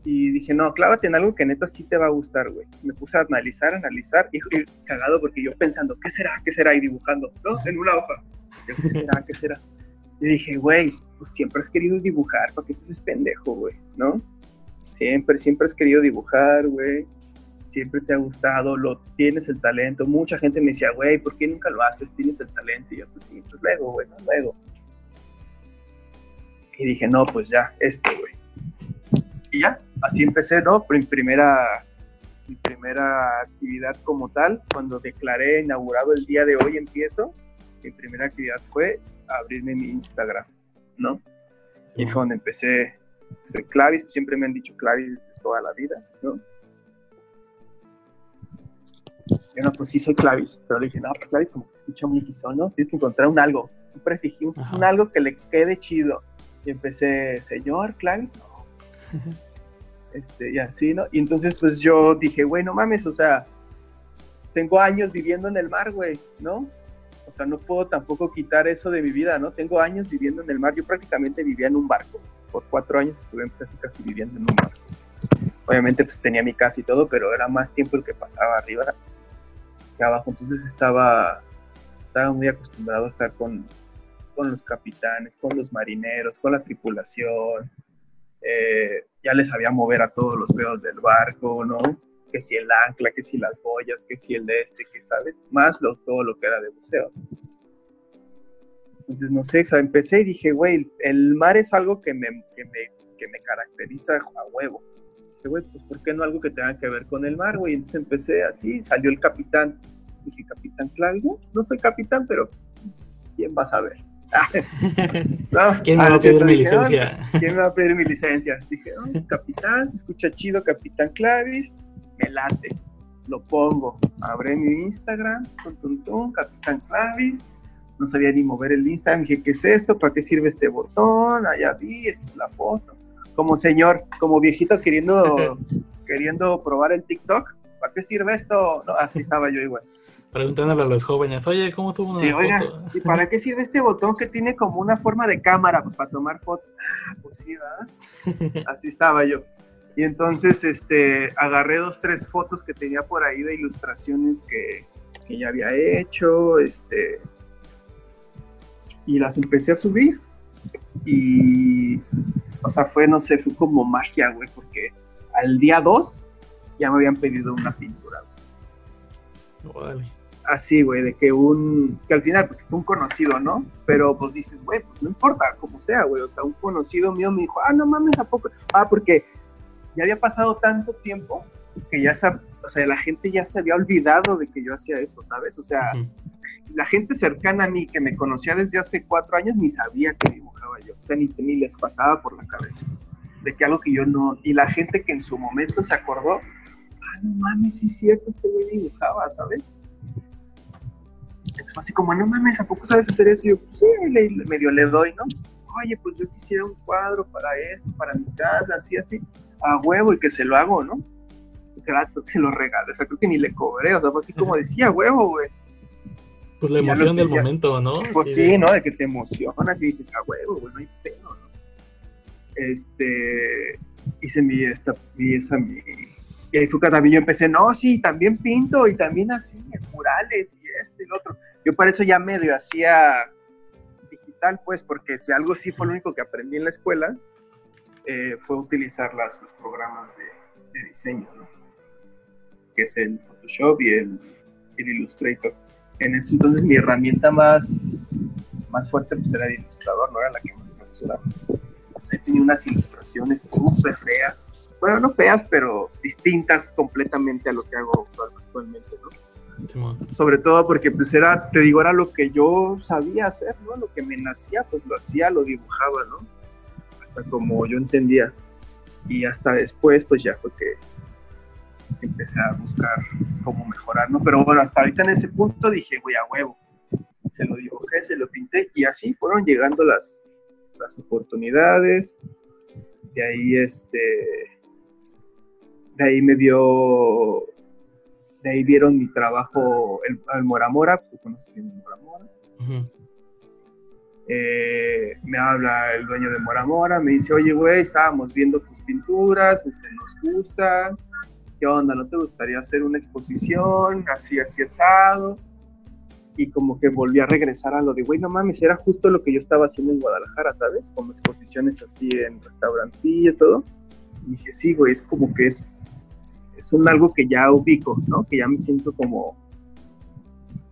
Y dije, no, clávate en algo que neta sí te va a gustar, güey. Me puse a analizar, analizar, y, y, cagado porque yo pensando, ¿qué será? ¿Qué será? Y dibujando, ¿no? En una hoja. ¿Qué será? ¿Qué será? Y dije, güey, pues siempre has querido dibujar, ¿para qué te haces pendejo, güey? ¿No? Siempre, siempre has querido dibujar, güey. Siempre te ha gustado, lo tienes el talento. Mucha gente me decía, güey, ¿por qué nunca lo haces? Tienes el talento. Y yo, pues sí, pues luego, güey, luego. Y dije, no, pues ya, este, güey. Y ya, así empecé, ¿no? Mi primera, mi primera actividad como tal, cuando declaré inaugurado el día de hoy empiezo, mi primera actividad fue abrirme mi Instagram, ¿no? y fue donde empecé, ser Clavis, siempre me han dicho Clavis toda la vida, ¿no? Yo no, pues sí soy Clavis, pero le dije, no, pues Clavis como que se escucha muy quizón, ¿no? Tienes que encontrar un algo, un prefijo, un, algo que le quede chido. Y empecé, señor Clavis, no. este, y así, ¿no? Y entonces pues yo dije, güey, no mames, o sea, tengo años viviendo en el mar, güey, ¿no? Sea, no puedo tampoco quitar eso de mi vida, ¿no? Tengo años viviendo en el mar. Yo prácticamente vivía en un barco. Por cuatro años estuve casi casi viviendo en un barco. Obviamente pues tenía mi casa y todo, pero era más tiempo el que pasaba arriba que abajo. Entonces estaba, estaba muy acostumbrado a estar con, con los capitanes, con los marineros, con la tripulación. Eh, ya les sabía mover a todos los pedos del barco, ¿no? Que si el ancla, que si las boyas, que si el de este, que sabes, más lo, todo lo que era de buceo. Entonces, no sé, o sea, empecé y dije, güey, el mar es algo que me, que me, que me caracteriza a huevo. Dije, güey, pues ¿por qué no algo que tenga que ver con el mar, güey? Entonces empecé así, salió el capitán. Dije, ¿capitán Claudio? No soy capitán, pero ¿quién va a saber? ¿Quién me va a pedir mi licencia? ¿Quién me va a pedir mi licencia? Dije, oh, capitán, se escucha chido, capitán Clavis me late, lo pongo, abre mi Instagram, tum, Capitán Clavis, no sabía ni mover el Instagram, dije, ¿qué es esto? ¿Para qué sirve este botón? Allá vi, esa es la foto. Como señor, como viejito queriendo, queriendo probar el TikTok, ¿para qué sirve esto? No, así estaba yo igual. Preguntándole a los jóvenes, oye, ¿cómo subo una sí, oiga, ¿para qué sirve este botón que tiene como una forma de cámara? Pues para tomar fotos. Ah, pues sí, ¿verdad? Así estaba yo. Y entonces este, agarré dos, tres fotos que tenía por ahí de ilustraciones que, que ya había hecho, este, y las empecé a subir. Y, o sea, fue, no sé, fue como magia, güey, porque al día 2 ya me habían pedido una pintura. Güey. Así, güey, de que un, que al final, pues fue un conocido, ¿no? Pero pues dices, güey, pues no importa, como sea, güey, o sea, un conocido mío me dijo, ah, no mames, ¿a poco? Ah, porque ya había pasado tanto tiempo que ya o sea, la gente ya se había olvidado de que yo hacía eso, ¿sabes? O sea, la gente cercana a mí que me conocía desde hace cuatro años ni sabía que dibujaba yo, o sea, ni, ni les pasaba por la cabeza. de que algo que yo no, y la gente que en su momento se acordó, ah, no mames, sí es cierto, este güey dibujaba, ¿sabes? Es así como, no mames, ¿a poco sabes hacer eso? Y yo, pues sí, le, medio le doy, ¿no? Oye, pues yo quisiera un cuadro para esto, para mi casa, así, así, a huevo, y que se lo hago, ¿no? Claro, que se lo regalo, o sea, creo que ni le cobré, o sea, fue así como decía, huevo, güey. Pues la emoción del momento, ¿no? Pues sí, ¿no? De que te emocionas y dices, a huevo, güey, no hay pedo, ¿no? Este, hice mi, esta, mi, esa, mi, y ahí fue también yo empecé, no, sí, también pinto y también así, murales y esto y lo otro. Yo para eso ya medio hacía digital, pues, porque si algo sí fue lo único que aprendí en la escuela, eh, fue utilizar las, los programas de, de diseño, ¿no? que es el Photoshop y el, el Illustrator en ese entonces mi herramienta más, más fuerte pues era el ilustrador, no era la que más me gustaba. O sea, tenía unas ilustraciones súper feas. Bueno, no feas, pero distintas completamente a lo que hago actualmente, ¿no? Sobre todo porque pues era, te digo, era lo que yo sabía hacer, ¿no? Lo que me nacía, pues lo hacía, lo dibujaba, ¿no? Hasta como yo entendía. Y hasta después, pues ya fue que empecé a buscar cómo mejorar, ¿no? Pero bueno, hasta ahorita en ese punto dije, güey, a huevo. Se lo dibujé, se lo pinté y así fueron llegando las, las oportunidades. De ahí, este, de ahí me vio, de ahí vieron mi trabajo, el, el Mora Mora, tú conoces bien Mora Mora. Eh, me habla el dueño de Mora Mora, me dice, oye, güey, estábamos viendo tus pinturas, este, nos gustan, ¿qué onda? ¿No te gustaría hacer una exposición así, así asado? Y como que volví a regresar a lo de, güey, no mames, era justo lo que yo estaba haciendo en Guadalajara, ¿sabes? Como exposiciones así en restaurantillo y todo. Y dije, sí, güey, es como que es, es un algo que ya ubico, ¿no? Que ya me siento como,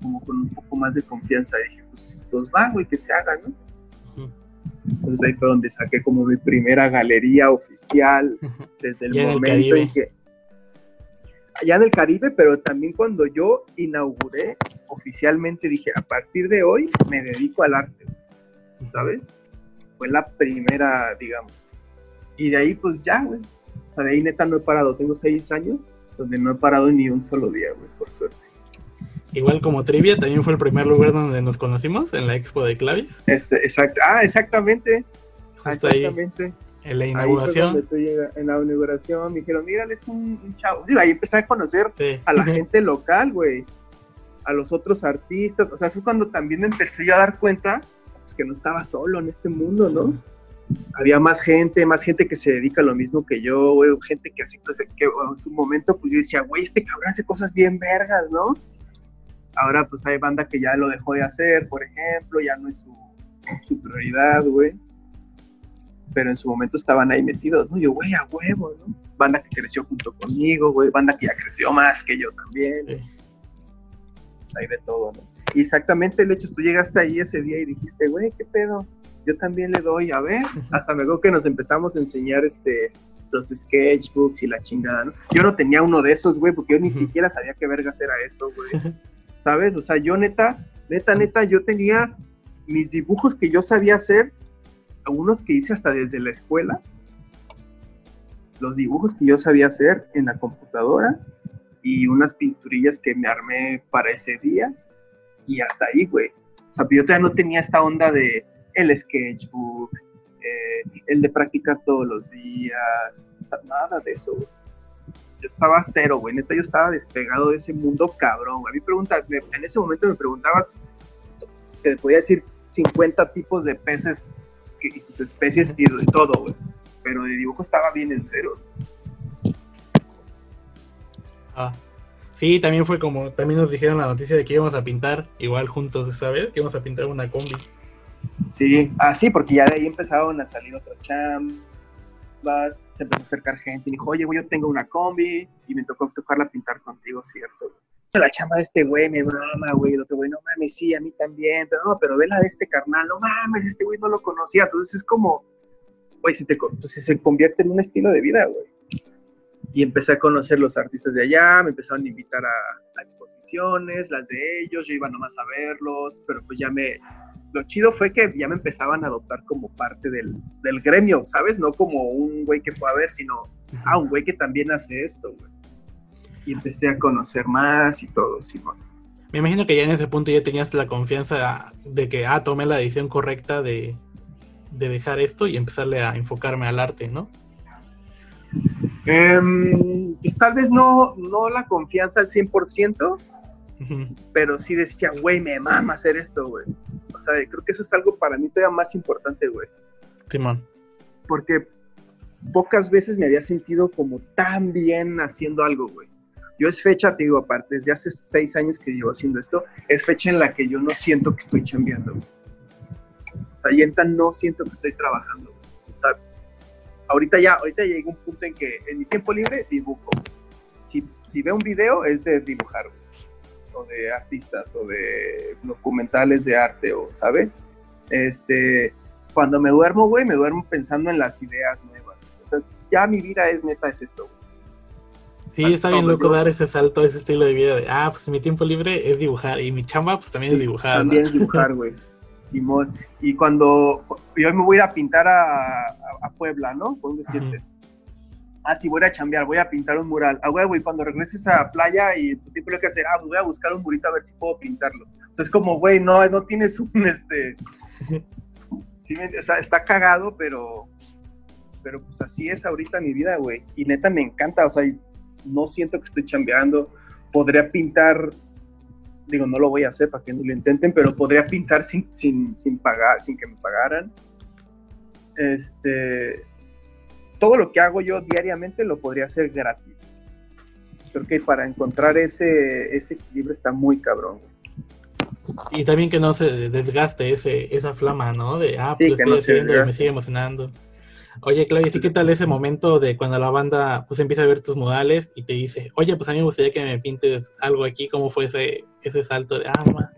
como con un poco más de confianza. Y dije, pues, pues va, güey, que se haga, ¿no? Entonces ahí fue donde saqué como mi primera galería oficial desde el momento en que allá en el Caribe, pero también cuando yo inauguré oficialmente dije, a partir de hoy me dedico al arte, ¿sabes? Fue la primera, digamos. Y de ahí pues ya, güey. O sea, de ahí neta no he parado. Tengo seis años donde no he parado ni un solo día, güey, por suerte. Igual como trivia, también fue el primer lugar donde nos conocimos, en la expo de Clavis. Es, exacto. Ah, exactamente. exactamente. En la inauguración. en la inauguración dijeron, mira, es un, chavo. Sí, ahí empecé a conocer a la gente local, güey. A los otros artistas. O sea, fue cuando también empecé yo a dar cuenta pues, que no estaba solo en este mundo, ¿no? Había más gente, más gente que se dedica a lo mismo que yo, güey. Gente que hace cosas que en su momento, pues yo decía, güey, este cabrón hace cosas bien vergas, ¿no? Ahora, pues hay banda que ya lo dejó de hacer, por ejemplo, ya no es su, su prioridad, güey pero en su momento estaban ahí metidos, ¿no? Yo, güey, a huevo, ¿no? Banda que creció junto conmigo, güey, banda que ya creció más que yo también. Sí. Ahí de todo, ¿no? Y exactamente el hecho, tú llegaste ahí ese día y dijiste, güey, ¿qué pedo? Yo también le doy, a ver, hasta veo que nos empezamos a enseñar este los sketchbooks y la chingada, ¿no? Yo no tenía uno de esos, güey, porque yo ni siquiera sabía qué vergas era eso, güey. ¿Sabes? O sea, yo neta, neta, neta, yo tenía mis dibujos que yo sabía hacer algunos que hice hasta desde la escuela, los dibujos que yo sabía hacer en la computadora y unas pinturillas que me armé para ese día y hasta ahí, güey. O sea, yo todavía no tenía esta onda de el sketchbook, eh, el de practicar todos los días, o sea, nada de eso, güey. Yo estaba cero, güey, neta, yo estaba despegado de ese mundo cabrón. A mí pregunta, en ese momento me preguntabas, te podía decir 50 tipos de peces y sus especies y de todo, güey. Pero de dibujo estaba bien en cero. Ah. Sí, también fue como, también nos dijeron la noticia de que íbamos a pintar igual juntos esa vez, que íbamos a pintar una combi. Sí, ah, sí, porque ya de ahí empezaron a salir otras chambas, se empezó a acercar gente y dijo, oye, güey, yo tengo una combi y me tocó tocarla pintar contigo, ¿cierto? la chamba de este güey me mama, güey, el otro güey, no mames, sí, a mí también, pero no, pero ve la de este carnal, no mames, este güey no lo conocía, entonces es como, güey, se, te, pues, se convierte en un estilo de vida, güey. Y empecé a conocer los artistas de allá, me empezaron a invitar a, exposiciones, las de ellos, yo iba nomás a verlos, pero pues ya me, lo chido fue que ya me empezaban a adoptar como parte del, del gremio, ¿sabes? No como un güey que fue a ver, sino, ah, un güey que también hace esto, güey. Y empecé a conocer más y todo, Simón. Me imagino que ya en ese punto ya tenías la confianza de que, ah, tomé la decisión correcta de, de dejar esto y empezarle a enfocarme al arte, ¿no? Em, pues, tal vez no, no la confianza al 100%, pero sí decía, güey, me mama hacer esto, güey. O sea, creo que eso es algo para mí todavía más importante, güey. Simón. Porque pocas veces me había sentido como tan bien haciendo algo, güey. Yo es fecha, te digo, aparte, desde hace seis años que llevo haciendo esto, es fecha en la que yo no siento que estoy chambeando, güey. O sea, y no siento que estoy trabajando, güey. O sea, ahorita ya, ahorita llegué a un punto en que en mi tiempo libre dibujo. Si, si veo un video es de dibujar, güey o de artistas o de documentales de arte o, ¿sabes? Este, cuando me duermo, güey, me duermo pensando en las ideas nuevas. O sea, ya mi vida es neta, es esto, güey. Sí, está bien loco dar ese salto, ese estilo de vida de, ah, pues mi tiempo libre es dibujar y mi chamba pues también es dibujar. También es dibujar, güey. Simón. Y cuando yo me voy a ir a pintar a, a, Puebla, ¿no? Por decirte ah, sí, voy a chambear, voy a pintar un mural. Ah, güey, güey, cuando regreses a playa y tu tiempo lo que hacer, ah, voy a buscar un murito a ver si puedo pintarlo. O sea, es como, güey, no, no tienes un, este... Sí, está, está cagado, pero... Pero pues así es ahorita mi vida, güey. Y neta me encanta, o sea, no siento que estoy chambeando. Podría pintar, digo, no lo voy a hacer para que no lo intenten, pero podría pintar sin, sin, sin pagar, sin que me pagaran. Este, todo lo que hago yo diariamente lo podría hacer gratis. Creo que para encontrar ese, ese equilibrio está muy cabrón. Y también que no se desgaste ese, esa flama, ¿no? De, ah, pues estoy haciendo y me sigue emocionando. Oye, Claudia, ¿sí qué tal ese momento de cuando la banda pues empieza a ver tus modales y te dice, oye, pues a mí me gustaría que me pintes algo aquí, ¿cómo fue ese, ese salto de alma?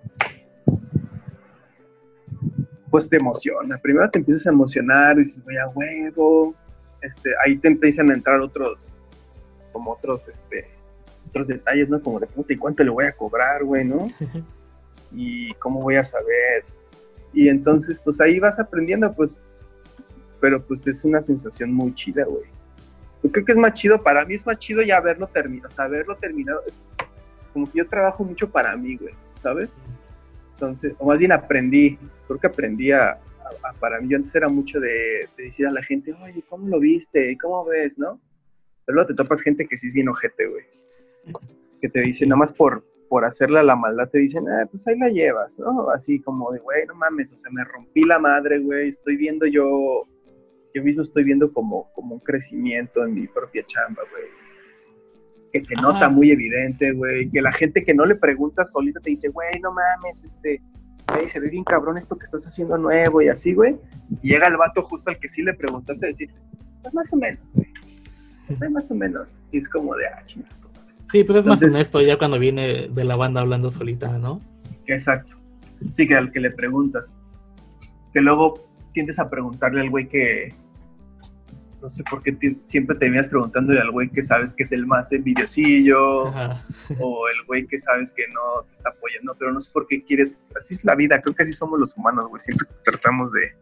Pues te emociona. Primero te empiezas a emocionar, dices, voy a huevo, este, ahí te empiezan a entrar otros, como otros, este, otros detalles, ¿no? Como de puta, ¿y cuánto le voy a cobrar, güey, no? Y cómo voy a saber. Y entonces, pues ahí vas aprendiendo, pues, pero pues es una sensación muy chida, güey. Yo creo que es más chido, para mí es más chido ya haberlo terminado, o sea, haberlo terminado. Es como que yo trabajo mucho para mí, güey, ¿sabes? Entonces, o más bien aprendí, creo que aprendí a, para mí yo antes era mucho de, decir a la gente, oye, ¿cómo lo viste? ¿Cómo ves? ¿No? Pero luego te topas gente que sí es bien ojete, güey. Que te dice, nada más por, por hacerle la maldad, te dicen, ah, pues ahí la llevas, ¿no? Así como de, güey, no mames, o sea, me rompí la madre, güey, estoy viendo yo, yo mismo estoy viendo como, como un crecimiento en mi propia chamba, güey. Que se nota muy evidente, güey. Que la gente que no le pregunta solita te dice, güey, no mames, este, güey, se ve bien cabrón esto que estás haciendo nuevo y así, güey. Y llega el vato justo al que sí le preguntaste decir, pues más o menos, güey. Pues más o menos. Y es como de, ah, chingada. Sí, pues es más honesto ya cuando viene de la banda hablando solita, ¿no? Exacto. Sí, que al que le preguntas. Que luego tiendes a preguntarle al güey que, no sé por qué siempre terminas preguntándole al güey que sabes que es el más envidiosillo o el güey que sabes que no te está apoyando, pero no sé por qué quieres, así es la vida, creo que así somos los humanos, güey, siempre tratamos de,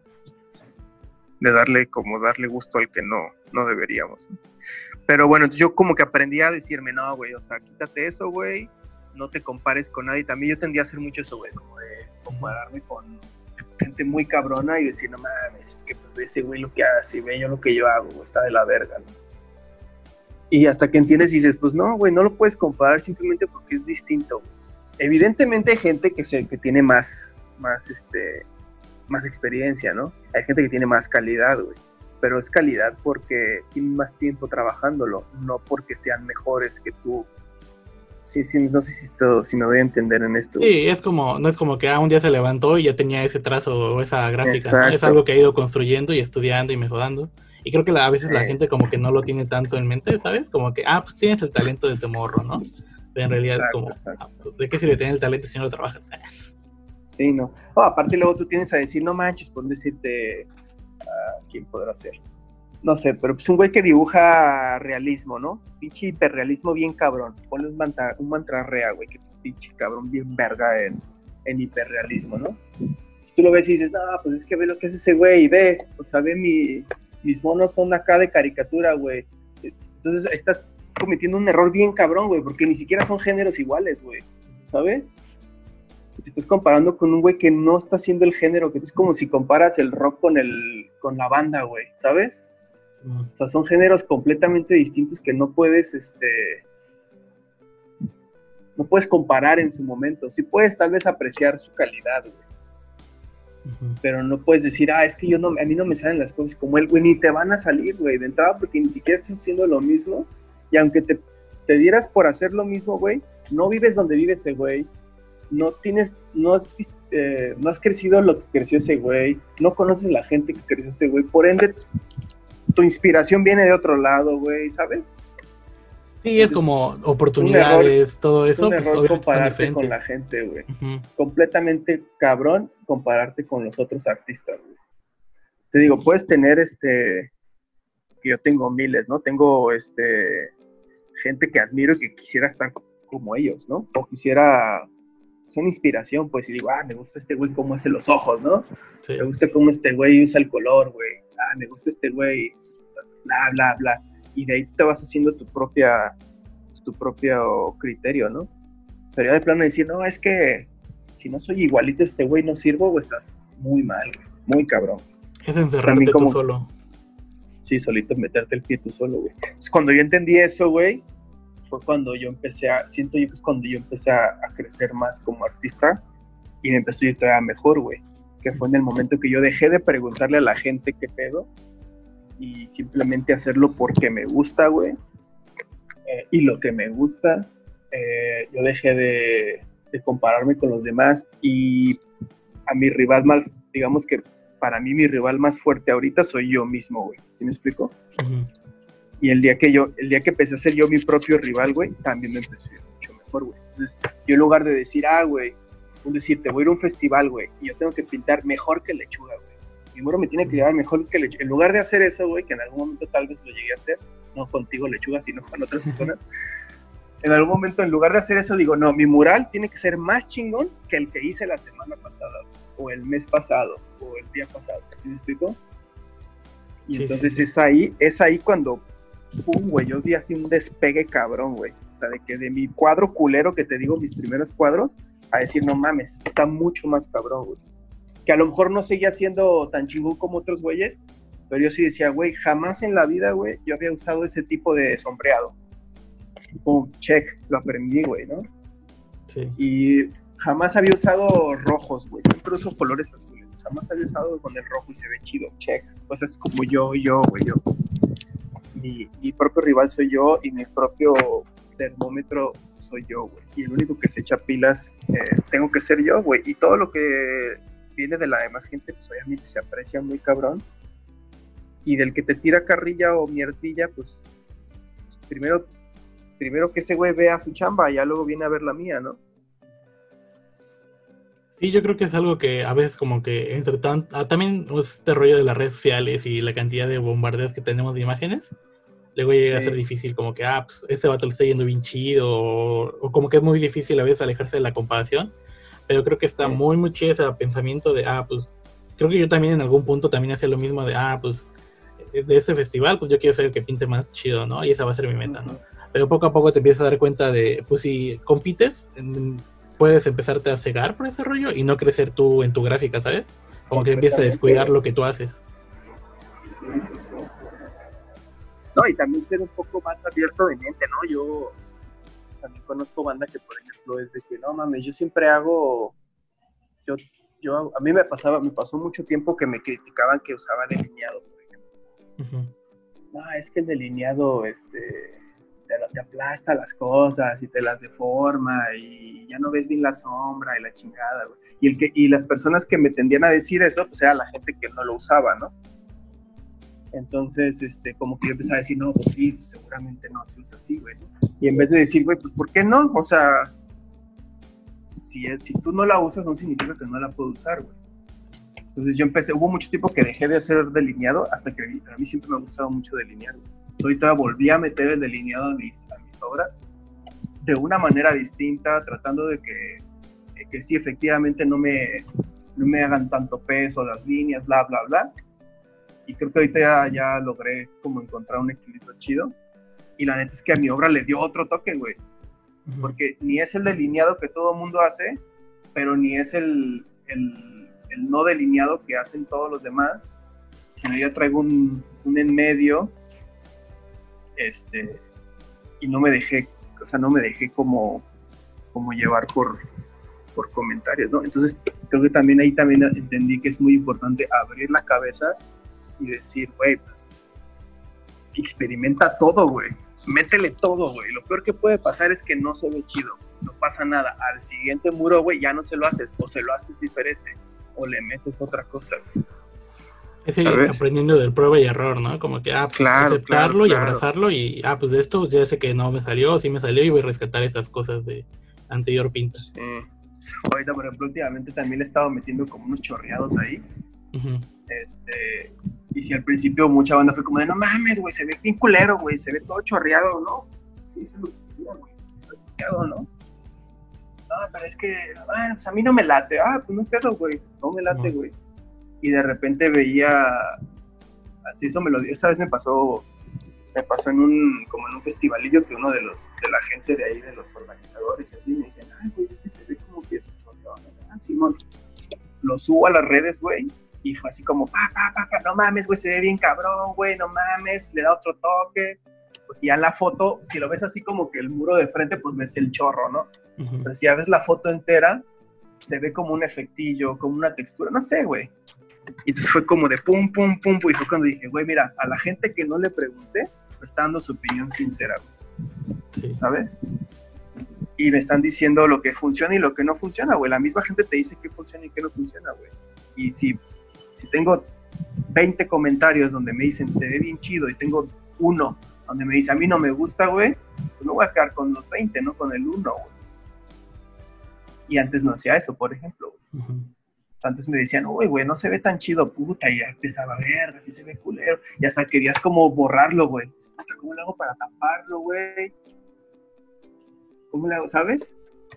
de darle como darle gusto al que no, no deberíamos. Pero bueno, yo como que aprendí a decirme, no, güey, o sea, quítate eso, güey, no te compares con nadie. También yo tendía a hacer mucho eso, güey, como de compararme con gente muy cabrona y decir, no mames, es que pues ve ese güey lo que hace, ve yo lo que yo hago, está de la verga, Y hasta que entiendes y dices, pues no, güey, no lo puedes comparar simplemente porque es distinto. Evidentemente hay gente que, se, que tiene más, más, este, más experiencia, ¿no? Hay gente que tiene más calidad, güey. Pero es calidad porque tienen más tiempo trabajándolo, no porque sean mejores que tú Sí, sí, no sé si, esto, si me voy a entender en esto. Sí, es como, no es como que ah, un día se levantó y ya tenía ese trazo o esa gráfica, es algo que ha ido construyendo y estudiando y mejorando. Y creo que a veces la gente como que no lo tiene tanto en mente, ¿sabes? Como que, ah, pues tienes el talento de tu morro, ¿no? Pero en realidad es como, ah, ¿de qué sirve tener el talento si no lo trabajas? Sí, no. Oh, aparte luego tú tienes a decir, no manches, por decirte, uh, ¿quién podrá ser? No sé, pero pues un güey que dibuja realismo, ¿no? Pinche hiperrealismo bien cabrón. Ponle un mantra, un güey, que pinche cabrón bien verga en, en hiperrealismo, ¿no? Si tú lo ves y dices, no, pues es que ve lo que es ese güey, ve, o sea, ve mi, mis monos son acá de caricatura, güey. Entonces estás cometiendo un error bien cabrón, güey, porque ni siquiera son géneros iguales, güey, ¿sabes? Te estás comparando con un güey que no está haciendo el género, que es como si comparas el rock con, el, con la banda, güey, ¿sabes? O sea, son géneros completamente distintos que no puedes, este, no puedes comparar en su momento. Sí puedes tal vez apreciar su calidad, güey. Pero no puedes decir, ah, es que yo no, a mí no me salen las cosas como él, güey, ni te van a salir, güey, de entrada porque ni siquiera estás haciendo lo mismo. Y aunque te, te dieras por hacer lo mismo, güey, no vives donde vive ese güey, no tienes, no has, eh, no has crecido lo que creció ese güey, no conoces la gente que creció ese güey, por ende, tu inspiración viene de otro lado, güey, ¿sabes? Sí, es como oportunidades, todo eso. Es un pues, error compararte con la gente, güey. Completamente cabrón compararte con los otros artistas, güey. Te digo, puedes tener este, que yo tengo miles, ¿no? Tengo este, gente que admiro y que quisiera estar como ellos, ¿no? O quisiera, son inspiración, pues, y digo, ah, me gusta este güey cómo hace los ojos, ¿no? Me gusta cómo este güey usa el color, güey. Ah, me gusta este güey, bla, bla, bla y de ahí te vas haciendo tu propia tu propio criterio, ¿no? Pero ya de plano decir, no, es que si no soy igualito a este güey no sirvo, o estás muy mal, muy cabrón. Es encerrarte tú solo. Sí, solito meterte el pie tú solo, güey. cuando yo entendí eso, güey, fue cuando yo empecé a, siento yo que es cuando yo empecé a, crecer más como artista y me empecé a ir todavía mejor, güey. Que fue en el momento que yo dejé de preguntarle a la gente qué pedo y simplemente hacerlo porque me gusta, güey. Eh, y lo que me gusta, eh, yo dejé de, compararme con los demás y a mi rival mal, digamos que para mí mi rival más fuerte ahorita soy yo mismo, güey. ¿Sí me explico? Y el día que yo, el día que empecé a ser yo mi propio rival, güey, también me empecé mucho mejor, güey. Entonces, yo en lugar de decir, ah, güey, un decir, te voy a ir a un festival, güey, y yo tengo que pintar mejor que lechuga, güey mi muro me tiene que llevar mejor que lechuga. En lugar de hacer eso, güey, que en algún momento tal vez lo llegué a hacer, no contigo lechuga, sino con otras personas, en algún momento, en lugar de hacer eso, digo, no, mi mural tiene que ser más chingón que el que hice la semana pasada, o el mes pasado, o el día pasado, ¿sí me explico? Y entonces es ahí, es ahí cuando, pum, güey, yo di así un despegue cabrón, güey. O sea, de que de mi cuadro culero que te digo, mis primeros cuadros, a decir, no mames, esto está mucho más cabrón, güey que a lo mejor no seguía siendo tan chingón como otros güeyes, pero yo sí decía, güey, jamás en la vida, güey, yo había usado ese tipo de sombreado. Pum, check, lo aprendí, güey, ¿no? Sí. Y jamás había usado rojos, güey, siempre uso colores azules. Jamás había usado con el rojo y se ve chido, check. Cosas como yo, yo, güey, yo. Mi, mi propio rival soy yo y mi propio termómetro soy yo, güey. Y el único que se echa pilas eh, tengo que ser yo, güey. Y todo lo que viene de la demás gente, pues obviamente se aprecia muy cabrón. Y del que te tira carrilla o mierdilla, pues, pues, primero, primero que ese güey vea su chamba, ya luego viene a ver la mía, ¿no? Sí, yo creo que es algo que a veces como que entre tanto, ah, también este rollo de las redes sociales y la cantidad de bombardeos que tenemos de imágenes, luego llega a ser difícil como que, ah, pues este vato le está yendo bien chido, o, como que es muy difícil a veces alejarse de la comparación. Pero creo que está muy, muy chido ese pensamiento de, ah, pues, creo que yo también en algún punto también hacía lo mismo de, ah, pues, de ese festival, pues yo quiero ser el que pinte más chido, ¿no? Y esa va a ser mi meta, ¿no? Pero poco a poco te empiezas a dar cuenta de, pues si compites, puedes empezarte a cegar por ese rollo y no crecer tú en tu gráfica, ¿sabes? Como que empiezas a descuidar lo que tú haces. No, y también ser un poco más abierto de mente, ¿no? Yo también conozco banda que, por ejemplo, es de que, no mames, yo siempre hago, yo, yo, a mí me pasaba, me pasó mucho tiempo que me criticaban que usaba delineado, por ejemplo. No, es que el delineado, este, te, aplasta las cosas y te las deforma y ya no ves bien la sombra y la chingada, Y, el que, y las personas que me tendían a decir eso, pues era la gente que no lo usaba, ¿no? Entonces, este, como que yo empezaba a decir, no, pues sí, seguramente no se usa así, güey. Y en vez de decir, güey, pues ¿por qué no? O sea, si, si tú no la usas, no significa que no la puedo usar, güey. Entonces yo empecé, hubo mucho tiempo que dejé de hacer delineado, hasta que a mí siempre me ha gustado mucho delinear. Ahorita volví a meter el delineado a mis, a mis obras de una manera distinta, tratando de que, que sí, efectivamente no me, no me hagan tanto peso las líneas, bla, bla, bla. Y creo que ahorita ya, ya logré como encontrar un equilibrio chido. Y la neta es que a mi obra le dio otro toque, güey. Porque ni es el delineado que todo mundo hace, pero ni es el, el, el, no delineado que hacen todos los demás, sino yo traigo un, un en medio, este, y no me dejé, o sea, no me dejé como, como llevar por, por comentarios, ¿no? Entonces, creo que también ahí también entendí que es muy importante abrir la cabeza y decir, güey, pues, experimenta todo, güey. Métele todo, güey. Lo peor que puede pasar es que no se ve chido. No pasa nada. Al siguiente muro, güey, ya no se lo haces. O se lo haces diferente. O le metes otra cosa, güey. Es ir aprendiendo del prueba y error, ¿no? Como que, ah, pues, Claro, aceptarlo claro, y claro. abrazarlo y, ah, pues de esto ya sé que no me salió, sí me salió y voy a rescatar esas cosas de anterior pinta. Sí. Ahorita, por ejemplo, últimamente también le he estado metiendo como unos chorreados ahí. Este, y si al principio mucha banda fue como de, no mames, güey, se ve bien culero, güey, se ve todo chorreado, ¿no? Sí, se lo güey, se ve chorreado, ¿no? No, pero es que, bueno, pues a mí no me late. Ah, pues no pedo, güey, no me late, güey. Y de repente veía, así eso me lo dio, esa vez me pasó, me pasó en un, como en un festivalillo que uno de los, de la gente de ahí, de los organizadores y así, me dicen, ay, güey, es que se ve como que es chorreado, ¿no? Ah, Simón. Lo subo a las redes, güey, y fue así como, pa, pa, pa, pa, no mames, güey, se ve bien cabrón, güey, no mames, le da otro toque. Y ya en la foto, si lo ves así como que el muro de frente, pues ves el chorro, ¿no? Ujú. Pero si ya ves la foto entera, se ve como un efectillo, como una textura, no sé, güey. Y entonces fue como de pum, pum, pum, pum, y fue cuando dije, güey, mira, a la gente que no le pregunté, me está dando su opinión sincera, güey, Sí. ¿sabes? Y me están diciendo lo que funciona y lo que no funciona, güey. La misma gente te dice qué funciona y qué no funciona, güey. Y si, si tengo 20 comentarios donde me dicen se ve bien chido y tengo uno donde me dice a mí no me gusta, güey, pues no voy a quedar con los 20, no con el uno, güey. Y antes no hacía eso, por ejemplo. güey. Antes me decían, uy, güey, no se ve tan chido, puta, y ya empezaba a ver, así se ve culero. Y hasta querías como borrarlo, güey. ¿cómo le hago para taparlo, güey? ¿Cómo le hago, sabes?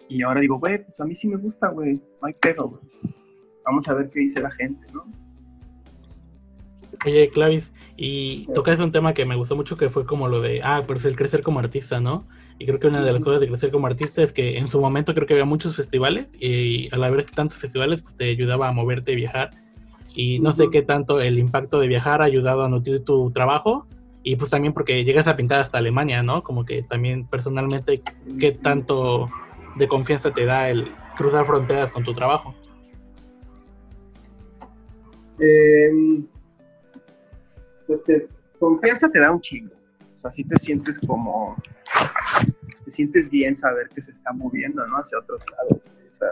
Y ahora digo, güey, pues a mí sí me gusta, güey. No hay pedo, güey. Vamos a ver qué dice la gente, ¿no? Oye, Clavis, y tocas un tema que me gustó mucho que fue como lo de, ah, pero es el crecer como artista, ¿no? Y creo que una de las cosas de crecer como artista es que en su momento creo que había muchos festivales y al haber tantos festivales pues te ayudaba a moverte y viajar. Y no sé qué tanto el impacto de viajar ha ayudado a nutrir tu trabajo y pues también porque llegas a pintar hasta Alemania, ¿no? Como que también personalmente, ¿qué tanto de confianza te da el cruzar fronteras con tu trabajo? Eh, pues te, confianza te da un chingo. O sea, sí te sientes como. Te sientes bien saber que se está moviendo, ¿no? Hacia otros lados. O sea,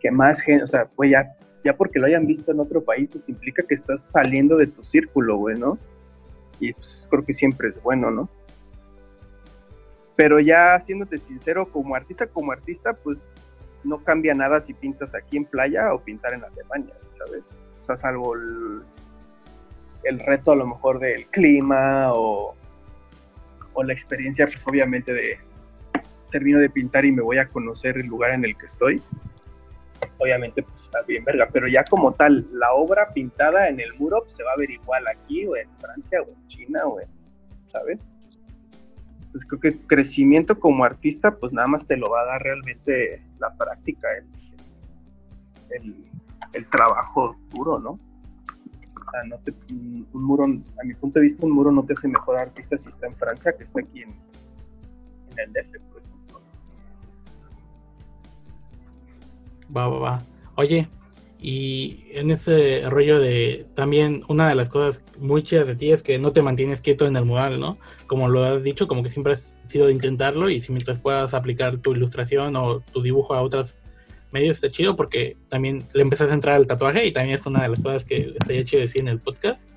que más gente. O sea, pues ya, ya porque lo hayan visto en otro país, pues implica que estás saliendo de tu círculo, güey, ¿no? Y pues creo que siempre es bueno, ¿no? Pero ya siéndote sincero, como artista, como artista, pues no cambia nada si pintas aquí en playa o pintar en Alemania, ¿sabes? O sea, salvo el, el reto a lo mejor del clima o, o la experiencia, pues obviamente de termino de pintar y me voy a conocer el lugar en el que estoy. Obviamente, pues está bien, verga. Pero ya como tal, la obra pintada en el muro pues, se va a ver igual aquí o en Francia o en China o en, ¿sabes? Entonces creo que crecimiento como artista, pues nada más te lo va a dar realmente la práctica, el, el, el trabajo duro, ¿no? O sea, no te, un muro, a mi punto de vista, un muro no te hace mejor artista si está en Francia que está aquí en, en el DF, por ejemplo. Va, va, va. Oye, y en ese rollo de también una de las cosas muy chidas de ti es que no te mantienes quieto en el mural, ¿no? Como lo has dicho, como que siempre has sido de intentarlo y si mientras puedas aplicar tu ilustración o tu dibujo a otros medios está chido porque también le empezaste a entrar al tatuaje y también es una de las cosas que estaría chido decir en el podcast.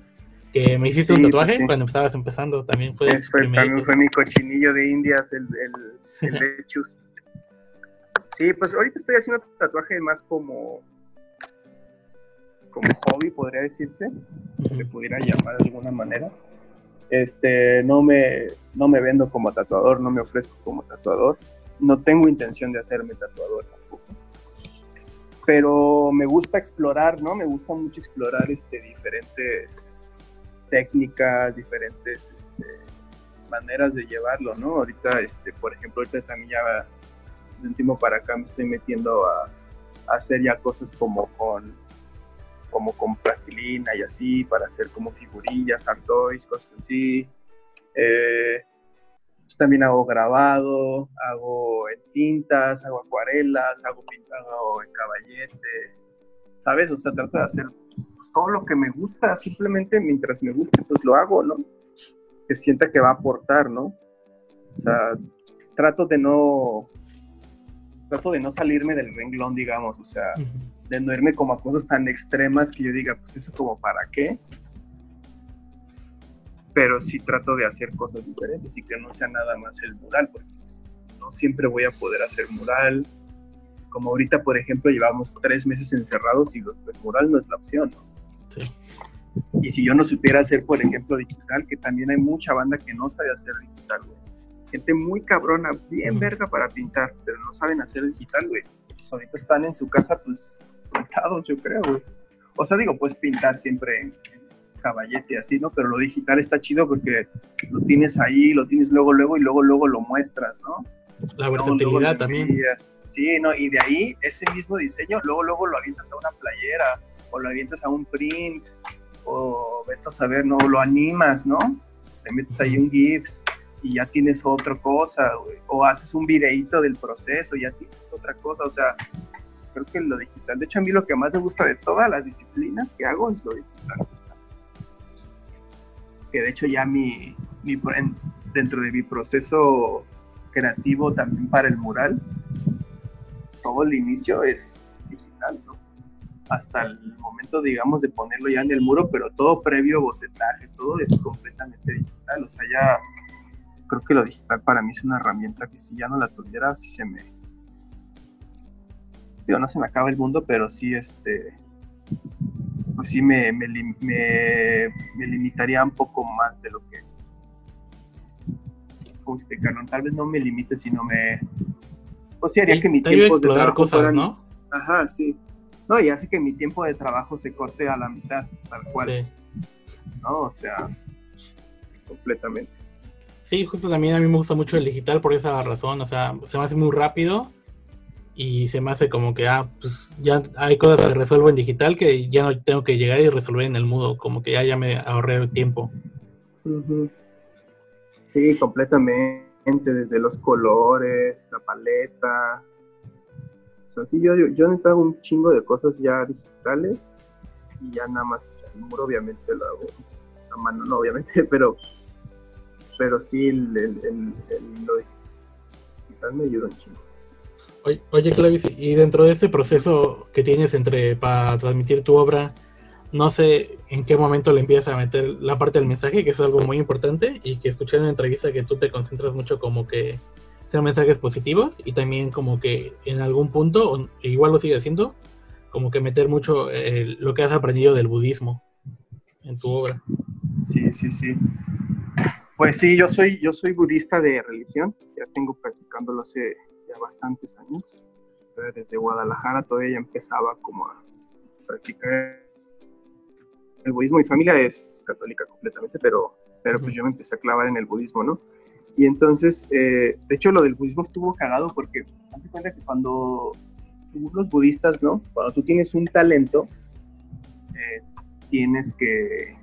Que me hiciste un tatuaje sí. cuando estabas empezando, también fue tus Fue- también fue mi cochinillo de indias, el, el, el lechus. Sí, pues ahorita estoy haciendo tatuaje más como como hobby, podría decirse, si le pudiera llamar de alguna manera. Este, no me, no me vendo como tatuador, no me ofrezco como tatuador. No tengo intención de hacerme tatuador. Pero me gusta explorar, ¿no? Me gusta mucho explorar este, diferentes técnicas, diferentes este, maneras de llevarlo, ¿no? Ahorita, este, por ejemplo, ahorita también ya de un tiempo para acá me estoy metiendo a, hacer ya cosas como con como con plastilina y así, para hacer como figurillas, art cosas así. Eh, pues también hago grabado, hago en tintas, hago acuarelas, hago pintado en caballete, ¿sabes? O sea, trato de hacer pues, todo lo que me gusta, simplemente mientras me guste, pues lo hago, ¿no? Que sienta que va a aportar, ¿no? O sea, trato de no trato de no salirme del renglón, digamos, o sea, de no irme como a cosas tan extremas que yo diga, pues eso como para qué. Pero sí trato de hacer cosas diferentes y que no sea nada más el mural, porque pues, no siempre voy a poder hacer mural. Como ahorita, por ejemplo, llevamos tres meses encerrados y el mural no es la opción, ¿no? Sí. Y si yo no supiera hacer, por ejemplo, digital, que también hay mucha banda que no sabe hacer digital, güey gente muy cabrona, bien verga para pintar, pero no saben hacer digital, güey. Pues ahorita están en su casa, pues, sentados, yo creo, güey. O sea, digo, puedes pintar siempre en, caballete así, ¿no? Pero lo digital está chido porque lo tienes ahí, lo tienes luego, luego y luego, luego lo muestras, ¿no? La versatilidad también. Sí, ¿no? Y de ahí, ese mismo diseño, luego, luego lo avientas a una playera, o lo avientas a un print, o vete a saber, ¿no? Lo animas, ¿no? Te metes ahí un GIFs, y ya tienes otra cosa, O haces un videíto del proceso, ya tienes otra cosa. O sea, creo que lo digital. De hecho, a mí lo que más me gusta de todas las disciplinas que hago es lo digital. Que de hecho ya mi, mi dentro de mi proceso creativo también para el mural, todo el inicio es digital, ¿no? Hasta el momento, digamos, de ponerlo ya en el muro, pero todo previo bocetaje, todo es completamente digital. O sea, ya creo que lo digital para mí es una herramienta que si ya no la tuviera, sí se me... Digo, no se me acaba el mundo, pero sí, este... Pues sí me, me, me, limitaría un poco más de lo que... ¿Cómo explicarlo? Tal vez no me limite, sino me... Pues sí haría que mi tiempo de trabajo cosas, ¿no? Ajá, sí. No, y hace que mi tiempo de trabajo se corte a la mitad, tal cual. Sí. ¿No? O sea, completamente. Sí, justo también a mí me gusta mucho el digital por esa razón, o sea, se me hace muy rápido y se me hace como que, ah, pues ya hay cosas que resuelvo en digital que ya no tengo que llegar y resolver en el mudo, como que ya, ya me ahorré el tiempo. Sí, completamente, desde los colores, la paleta. O sí, yo, yo, yo un chingo de cosas ya digitales y ya nada más, pues, el muro obviamente lo hago a mano, no obviamente, pero pero sí el, el, el, lo digital me ayuda un chingo. Oye, oye, Clavis, y dentro de este proceso que tienes entre para transmitir tu obra, no sé en qué momento le empiezas a meter la parte del mensaje, que es algo muy importante, y que escuché en una entrevista que tú te concentras mucho como que sean mensajes positivos, y también como que en algún punto, igual lo sigue haciendo, como que meter mucho eh, lo que has aprendido del budismo en tu obra. Sí, sí, sí. Pues sí, yo soy, yo soy budista de religión, ya tengo practicándolo hace bastantes años. Desde Guadalajara todavía ya empezaba como a practicar el budismo. Mi familia es católica completamente, pero, pero pues yo me empecé a clavar en el budismo, ¿no? Y entonces, eh, de hecho, lo del budismo estuvo cagado porque, hace cuenta que cuando los budistas, ¿no? Cuando tú tienes un talento, eh, tienes que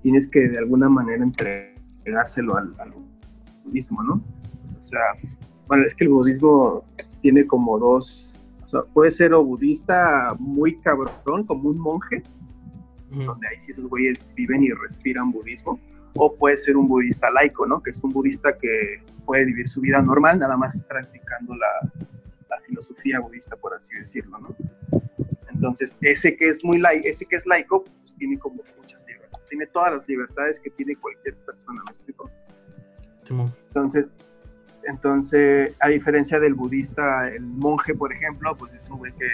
tienes que de alguna manera entregárselo al, budismo, ¿no? O sea, bueno, es que el budismo tiene como dos, o sea, puede ser o budista muy cabrón, como un monje, donde ahí sí esos güeyes viven y respiran budismo, o puede ser un budista laico, ¿no? Que es un budista que puede vivir su vida normal, nada más practicando la, la filosofía budista, por así decirlo, ¿no? Entonces, ese que es muy laico, ese que es laico, pues tiene como muchas tiene todas las libertades que tiene cualquier persona, ¿me explico? Entonces, entonces, a diferencia del budista, el monje, por ejemplo, pues es un güey que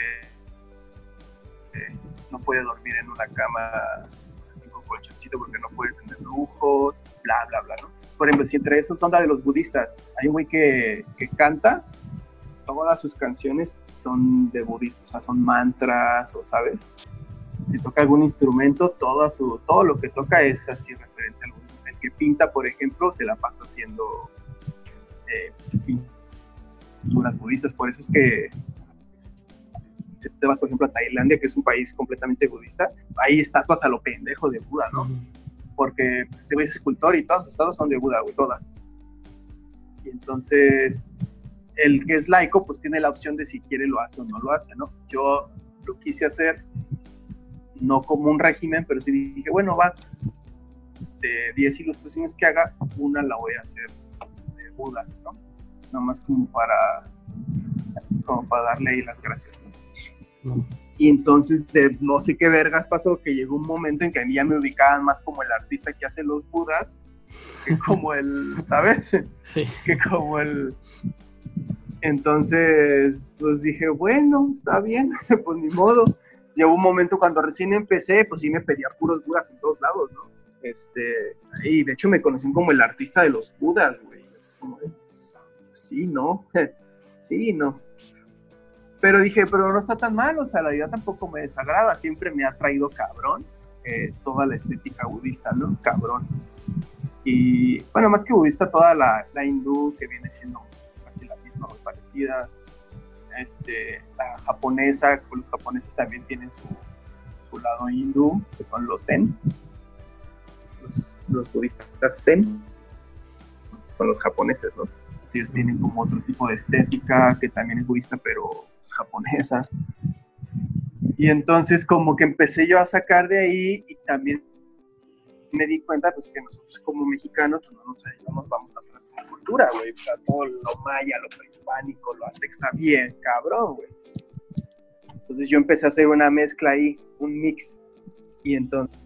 no puede dormir en una cama así con colchoncito porque no puede tener lujos, bla, bla, bla, ¿no? por ejemplo, si entre esos son de los budistas, hay un güey que, que canta todas sus canciones son de budistas, o sea, son mantras, o sabes. Si toca algún instrumento, todo, su, todo lo que toca es así referente al budismo. El que pinta, por ejemplo, se la pasa haciendo eh, pinturas budistas. Por eso es que si te vas, por ejemplo, a Tailandia, que es un país completamente budista, hay estatuas a lo pendejo de Buda, ¿no? Porque pues, ese güey es escultor y todas sus estatuas son de Buda, güey, todas. Y entonces, el que es laico, pues tiene la opción de si quiere lo hace o no lo hace, ¿no? Yo lo quise hacer, no como un régimen, pero sí dije, bueno, va, de 10 ilustraciones que haga, una la voy a hacer Buda, ¿no? Nada más como para, como para darle ahí las gracias, ¿no? Y entonces, de no sé qué vergas pasó, que llegó un momento en que a mí ya me ubicaban más como el artista que hace los Budas, que como el, ¿sabes? Sí. Que como el... Entonces, pues dije, bueno, está bien, pues ni modo. Llegó un momento cuando recién empecé, pues sí me pedía puros Budas en todos lados, ¿no? Este, y de hecho me conocían como el artista de los Budas, güey. Como, pues, sí, no, sí, no. Pero dije, pero no está tan mal, o sea, la idea tampoco me desagrada, siempre me ha traído cabrón eh, toda la estética budista, ¿no? Cabrón. Y bueno, más que budista, toda la, hindú que viene siendo casi la misma, muy parecida. Este, la japonesa, los japoneses también tienen su, su lado hindú, que son los zen. Los, los budistas zen son los japoneses, ¿no? ellos tienen como otro tipo de estética que también es budista, pero es japonesa. Y entonces como que empecé yo a sacar de ahí y también me di cuenta pues que nosotros como mexicanos pues, no nos ayudamos, vamos atrás con cultura, güey. O sea, todo lo maya, lo prehispánico, lo azteca está bien, cabrón, güey. Entonces yo empecé a hacer una mezcla ahí, un mix. Y entonces,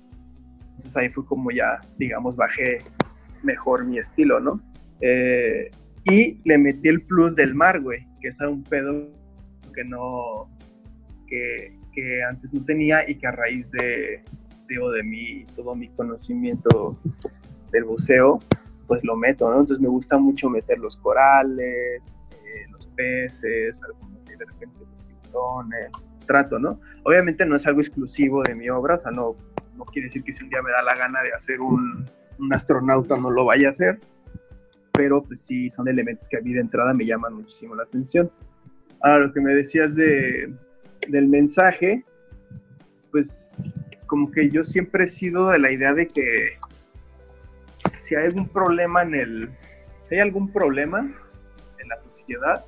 entonces ahí fue como ya, digamos, bajé mejor mi estilo, ¿no? Eh, y le metí el plus del mar, güey, que es un pedo que no, que, que antes no tenía y que a raíz de, digo, de mi, todo mi conocimiento del buceo, pues lo meto, ¿no? Entonces me gusta mucho meter los corales, eh, los peces, algunos de repente los tiburones, trato, ¿no? Obviamente no es algo exclusivo de mi obra, o sea, no, no quiere decir que si un día me da la gana de hacer un, un astronauta no lo vaya a hacer, pero pues sí son elementos que a mí de entrada me llaman muchísimo la atención. Ahora, lo que me decías de, del mensaje, pues como que yo siempre he sido de la idea de que si hay algún problema en el, si hay algún problema en la sociedad,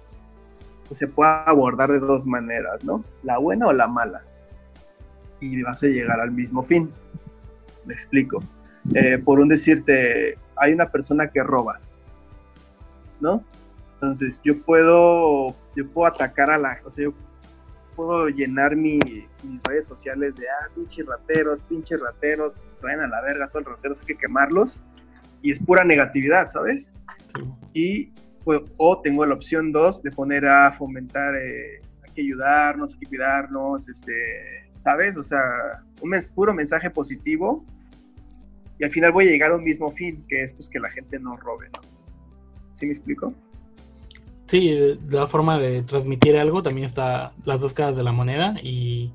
pues se puede abordar de dos maneras, ¿no? La buena o la mala. Y vas a llegar al mismo fin. Me explico. Eh, por un decirte, hay una persona que roba, ¿no? Entonces yo puedo, yo puedo atacar a la, o sea, yo puedo llenar mi, mis redes sociales de, ah, pinches rateros, pinches rateros, traen a la verga todos los rateros, hay que quemarlos, y es pura negatividad, ¿sabes? Sí. Y, pues, o tengo la opción dos de poner a fomentar, eh, hay que ayudarnos, hay que cuidarnos, este, ¿sabes? O sea, un mens puro mensaje positivo, y al final voy a llegar a un mismo fin, que es pues que la gente no robe, ¿no? ¿Sí me explico? Sí, la forma de transmitir algo también está las dos caras de la moneda y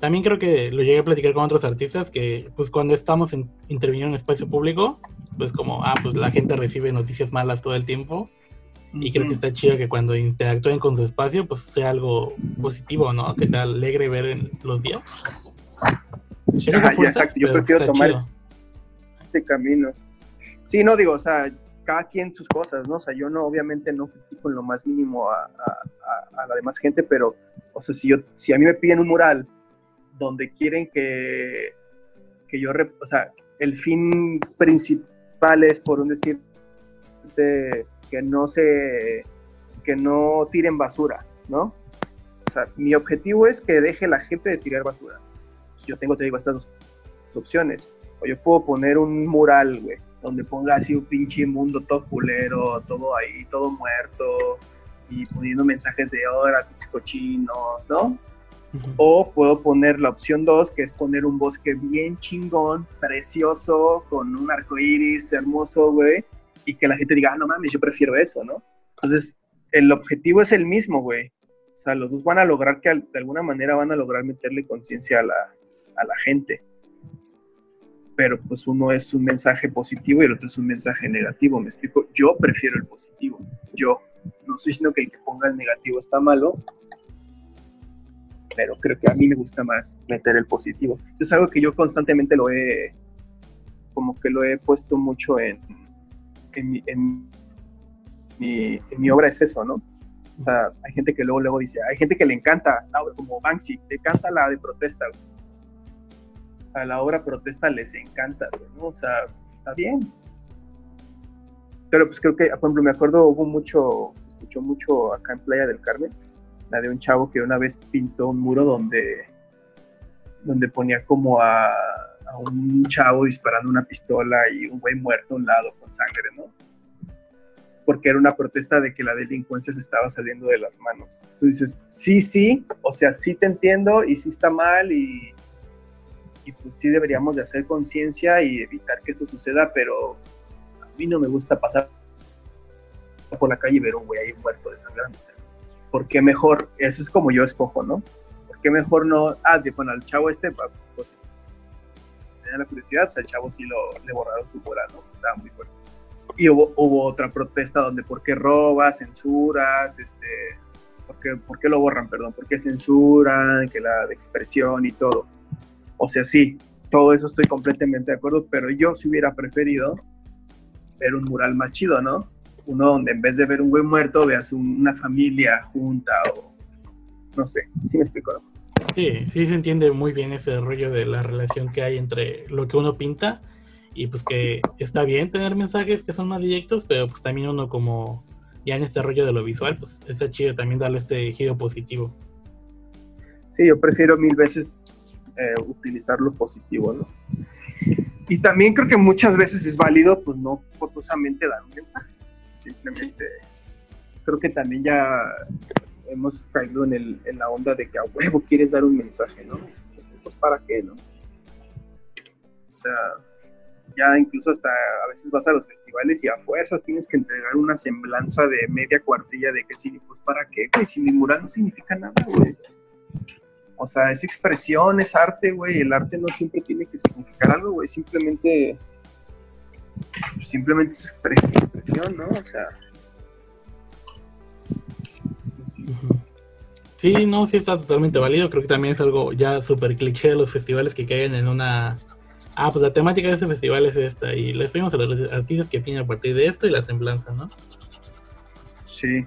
también creo que lo llegué a platicar con otros artistas que pues cuando estamos en, interviniendo en espacio público, pues como, ah, pues la gente recibe noticias malas todo el tiempo y creo que está chido que cuando interactúen con su espacio pues sea algo positivo, ¿no? Que te alegre ver en los días. Ajá, ya, exacto, yo prefiero tomar chido. este camino. Sí, no digo, o sea, cada quien sus cosas, ¿no? O sea, yo no, obviamente no critico en lo más mínimo a, a, a, la demás gente, pero, o sea, si, yo, si a mí me piden un mural donde quieren que, que yo, o sea, el fin principal es, por un decir, de, que no se, que no tiren basura, ¿no? O sea, mi objetivo es que deje la gente de tirar basura. Pues yo tengo, te digo, estas dos opciones. O yo puedo poner un mural, güey, donde ponga así un pinche mundo todo culero, todo ahí, todo muerto, y poniendo mensajes de hora, cochinos, ¿no? Uh -huh. O puedo poner la opción 2, que es poner un bosque bien chingón, precioso, con un arco iris hermoso, güey, y que la gente diga, ah, no mames, yo prefiero eso, ¿no? Entonces, el objetivo es el mismo, güey. O sea, los dos van a lograr que de alguna manera van a lograr meterle conciencia a la, a la gente. Pero pues uno es un mensaje positivo y el otro es un mensaje negativo. Me explico, yo prefiero el positivo. Yo no estoy diciendo que el que ponga el negativo está malo, pero creo que a mí me gusta más meter el positivo. Eso es algo que yo constantemente lo he, como que lo he puesto mucho en, en, mi, en, mi, obra, es eso, ¿no? O sea, hay gente que luego, luego dice, hay gente que le encanta, como Banksy, le encanta la de protesta, A la obra protesta les encanta, ¿no? O sea, está bien. Pero pues creo que, por ejemplo, me acuerdo, hubo mucho, se escuchó mucho acá en Playa del Carmen, la de un chavo que una vez pintó un muro donde, donde ponía como a, un chavo disparando una pistola y un güey muerto a un lado con sangre, ¿no? Porque era una protesta de que la delincuencia se estaba saliendo de las manos. Entonces dices, sí, sí, o sea, sí te entiendo y sí está mal y, y pues sí deberíamos de hacer conciencia y evitar que eso suceda, pero a mí no me gusta pasar por la calle y ver un güey ahí muerto desangrándose. ¿por qué mejor? Eso es como yo escojo, ¿no? ¿Por qué mejor no? Ah, de, bueno, al chavo este, pues, tenía la curiosidad, pues al chavo sí lo, le borraron su mural, ¿no? Estaba muy fuerte. Y hubo, otra protesta donde, ¿por qué robas, censuras, este, ¿por qué, ¿por qué lo borran, perdón? ¿Por qué censuran, que la expresión y todo? O sea, sí, todo eso estoy completamente de acuerdo, pero yo sí hubiera preferido ver un mural más chido, ¿no? uno donde en vez de ver un güey muerto veas una familia junta o no sé, ¿sí me explico? No? Sí, sí se entiende muy bien ese rollo de la relación que hay entre lo que uno pinta y pues que está bien tener mensajes que son más directos, pero pues también uno como ya en este rollo de lo visual, pues está chido también darle este giro positivo. Sí, yo prefiero mil veces eh, utilizar lo positivo, ¿no? Y también creo que muchas veces es válido, pues no forzosamente dar un mensaje simplemente creo que también ya hemos caído en, el, en la onda de que a huevo quieres dar un mensaje, ¿no? Pues para qué, ¿no? O sea, ya incluso hasta a veces vas a los festivales y a fuerzas tienes que entregar una semblanza de media cuartilla de que sí, pues para qué, güey, si mi mural no significa nada, güey. O sea, es expresión, es arte, güey, el arte no siempre tiene que significar algo, güey, simplemente simplemente es expresión, ¿no? O sea. Sí. no, sí está totalmente válido. Creo que también es algo ya súper cliché de los festivales que caigan en una. Ah, pues la temática de este festival es esta. Y les pedimos a los artistas que opinen a partir de esto y la semblanza, ¿no? Sí.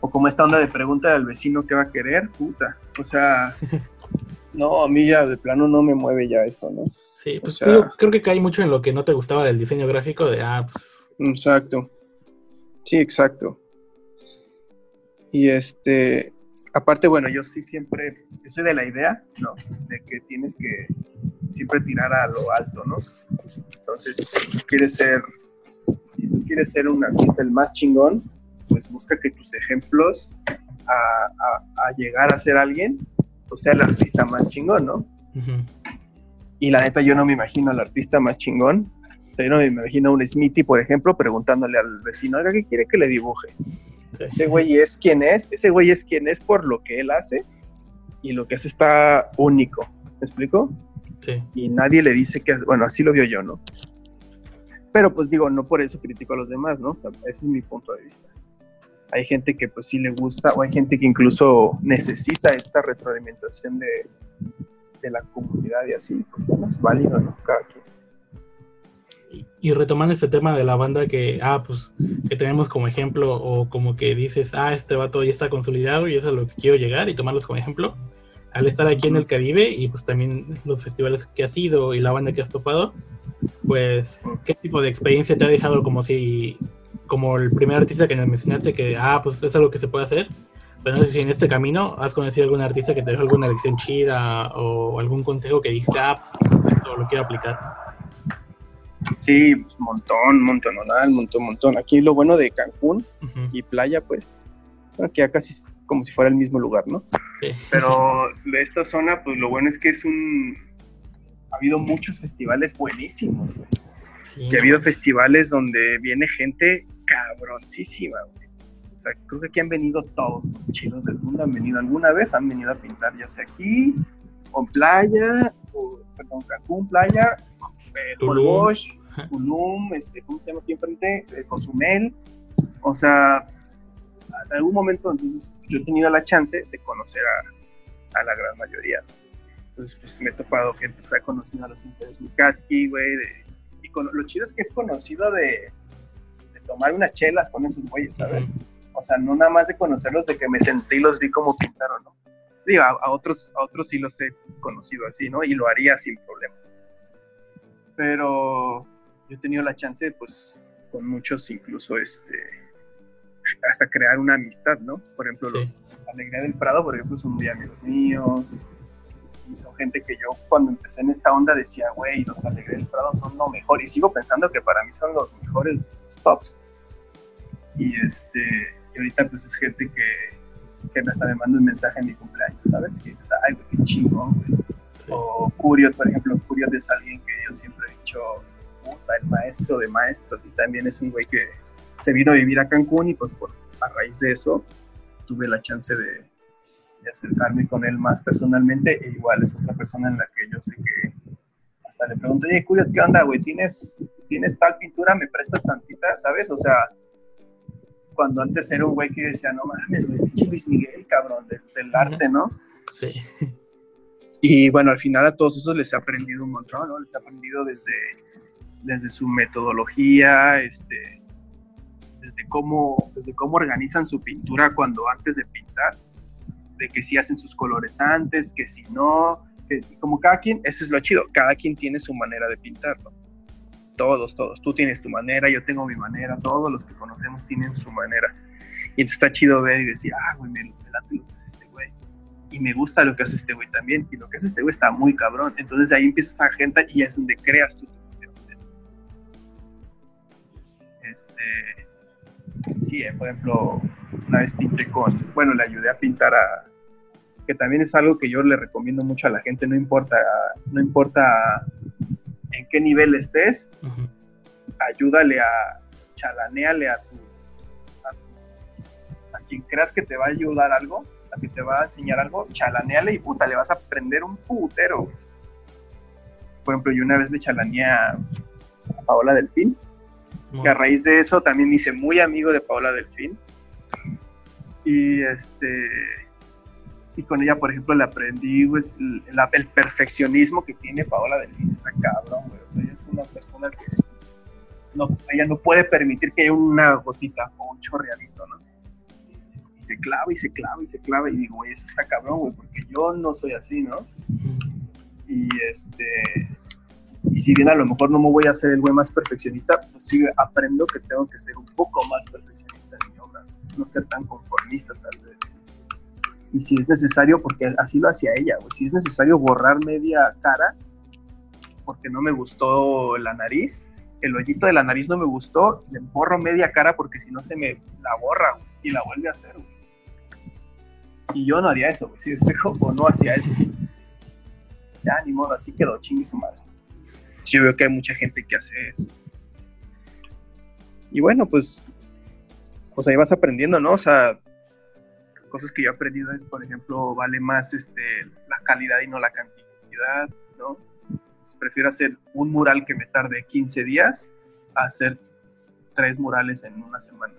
O como esta onda de pregunta al vecino qué va a querer, puta. O sea, no, a mí ya de plano no me mueve ya eso, ¿no? Sí, pues creo que cae mucho en lo que no te gustaba del diseño gráfico de, ah, pues... Exacto. Sí, exacto. Y este, aparte, bueno, yo sí siempre, yo soy de la idea, ¿no? De que tienes que siempre tirar a lo alto, ¿no? Entonces, si tú quieres ser, si tú quieres ser un artista el más chingón, pues busca que tus ejemplos a, llegar a ser alguien, pues sea el artista más chingón, ¿no? Y la neta, yo no me imagino al artista más chingón. O sea, yo no me imagino a un Smithy, por ejemplo, preguntándole al vecino, oiga, ¿qué quiere que le dibuje? ese güey es quien es, ese güey es quien es por lo que él hace y lo que hace está único. ¿Me explico? Sí. Y nadie le dice que, bueno, así lo vio yo, ¿no? Pero pues digo, no por eso critico a los demás, ¿no? O sea, ese es mi punto de vista. Hay gente que pues sí le gusta, o hay gente que incluso necesita esta retroalimentación de, de la comunidad y así, pues bueno, es válido, ¿no? Cada Y, retomando este tema de la banda que, ah, pues, que tenemos como ejemplo, o como que dices, ah, este vato ya está consolidado y eso es a lo que quiero llegar y tomarlos como ejemplo, al estar aquí en el Caribe y pues también los festivales que has ido y la banda que has topado, pues, ¿qué tipo de experiencia te ha dejado como si, como el primer artista que nos mencionaste, que, ah, pues es algo que se puede hacer? Pero no sé si en este camino has conocido algún artista que te dejó alguna lección chida o algún consejo que dijiste, ah, pues esto lo quiero aplicar. Sí, pues montón, montón, un montón, montón. Aquí lo bueno de Cancún y playa, pues, que ya casi es como si fuera el mismo lugar, ¿no? Pero de esta zona, pues lo bueno es que es un... Ha habido muchos festivales buenísimos, güey. Que ha habido festivales donde viene gente cabroncísima, güey O sea, creo que aquí han venido todos los chinos del mundo, han venido alguna vez, han venido a pintar, ya sea aquí, o en playa, o, perdón, Cancún, playa, eh, Tulum. Tulum, este, ¿cómo se llama aquí enfrente? Eh, Cozumel. O sea, en algún momento entonces yo he tenido la chance de conocer a, a la gran mayoría. Entonces, pues me he topado gente, pues he conocido a los Interes Lukaski, güey, de- y con, lo chido es que es conocido de tomar unas chelas con esos güeyes, ¿sabes? O sea, no nada más de conocerlos, de que me senté y los vi como pintaron, ¿no? Digo, a, a otros, a otros sí los he conocido así, ¿no? Y lo haría sin problema. Pero yo he tenido la chance, pues, con muchos incluso, este, hasta crear una amistad, ¿no? Por ejemplo, Sí. los Alegría del Prado, por ejemplo, son muy amigos míos. Y son gente que yo cuando empecé en esta onda decía, güey, los Alegría del Prado son lo mejor. Y sigo pensando que para mí son los mejores los tops. Y este, y ahorita pues es gente que, que hasta me manda un mensaje en mi cumpleaños, ¿sabes? Que dices, ay, güey, qué chingón, güey. Sí. O Curiot, por ejemplo, Curiot es alguien que yo siempre he dicho, puta, el maestro de maestros. Y también es un güey que se vino a vivir a Cancún y pues por, a raíz de eso tuve la chance de, de acercarme con él más personalmente. E igual es otra persona en la que yo sé que hasta le pregunto, oye, Curiot, ¿qué onda, güey? ¿Tienes, ¿Tienes tal pintura? ¿Me prestas tantita? ¿Sabes? O sea, cuando antes era un güey que decía, no mames, güey, pinche Luis Miguel, cabrón, del, del arte, ¿no? Sí. Y bueno, al final a todos esos les he aprendido un montón, ¿no? Les he aprendido desde, desde su metodología, este, desde, cómo, desde cómo organizan su pintura cuando antes de pintar, de que si hacen sus colores antes, que si no, que como cada quien, eso es lo chido, cada quien tiene su manera de pintarlo. Todos, todos. Tú tienes tu manera, yo tengo mi manera, todos los que conocemos tienen su manera. Y entonces está chido ver y decir, ah, güey, me, me late lo que hace este güey y me gusta lo que hace este güey también, y lo que hace este güey está muy cabrón. Entonces ahí empiezas a gente y es donde creas tu Este, sí, eh, por ejemplo, una vez pinté con, bueno, le ayudé a pintar a, que también es algo que yo le recomiendo mucho a la gente, no importa, no importa en qué nivel estés, ayúdale a, chalaneale a tu, a tu- a quien creas que te va a ayudar algo, a que te va a enseñar algo, chalaneale y puta, le vas a aprender un putero. Por ejemplo, yo una vez le chalaneé a, a Paola Delfín, que a raíz de eso también me hice muy amigo de Paola Delfín. Y este y con ella, por ejemplo, le aprendí pues, el, perfeccionismo que tiene Paola Delfín, está cabrón, güey. O sea, ella es una persona que no, ella no puede permitir que haya una gotita o un chorreadito, ¿no? Y se clava y se clava y se clava y digo, güey, eso está cabrón, güey, porque yo no soy así, ¿no? Y este y si bien a lo mejor no me voy a hacer el güey más perfeccionista, pues sí aprendo que tengo que ser un poco más perfeccionista en mi obra, no ser tan conformista tal vez. Y si es necesario, porque así lo hacía ella, güey, si es necesario borrar media cara, porque no me gustó la nariz, el hoyito de la nariz no me gustó, le borro media cara porque si no se me la borra y la vuelve a hacer. Y yo no haría eso, güey, si espejo o no hacía eso. Ya, ni modo, así quedó, chingue su madre. Yo veo que hay mucha gente que hace eso. Y bueno, pues, pues ahí vas aprendiendo, ¿no? O sea, cosas que yo he aprendido es, por ejemplo, vale más este, la calidad y no la cantidad, ¿no? Pues prefiero hacer un mural que me tarde 15 días a hacer tres murales en una semana.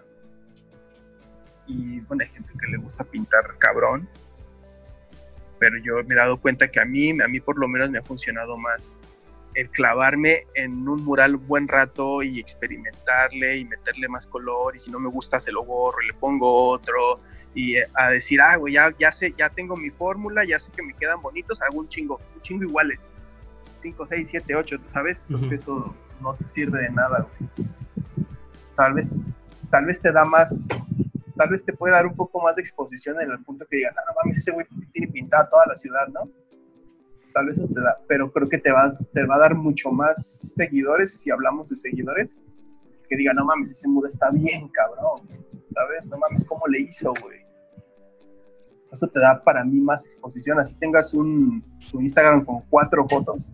Y bueno, hay gente que le gusta pintar cabrón, pero yo me he dado cuenta que a mí, a mí por lo menos me ha funcionado más el clavarme en un mural buen rato y experimentarle y meterle más color y si no me gusta se lo borro y le pongo otro y eh, a decir, ah, güey, ya, ya sé, ya tengo mi fórmula, ya sé que me quedan bonitos, hago un chingo, un chingo iguales. 5, 6, 7, 8, ¿sabes? Ujú. que eso no te sirve de nada, güey. Tal vez, tal vez te da más, tal vez te puede dar un poco más de exposición en el punto que digas, ah, no mames, ese güey tiene pintada toda la ciudad, ¿no? Tal vez eso te da, pero creo que te, vas, te va a dar mucho más seguidores, si hablamos de seguidores, que digan, no mames, ese muro está bien, cabrón, ¿sabes? No mames, ¿cómo le hizo, güey? Eso te da para mí más exposición, así tengas un, tu Instagram con cuatro fotos,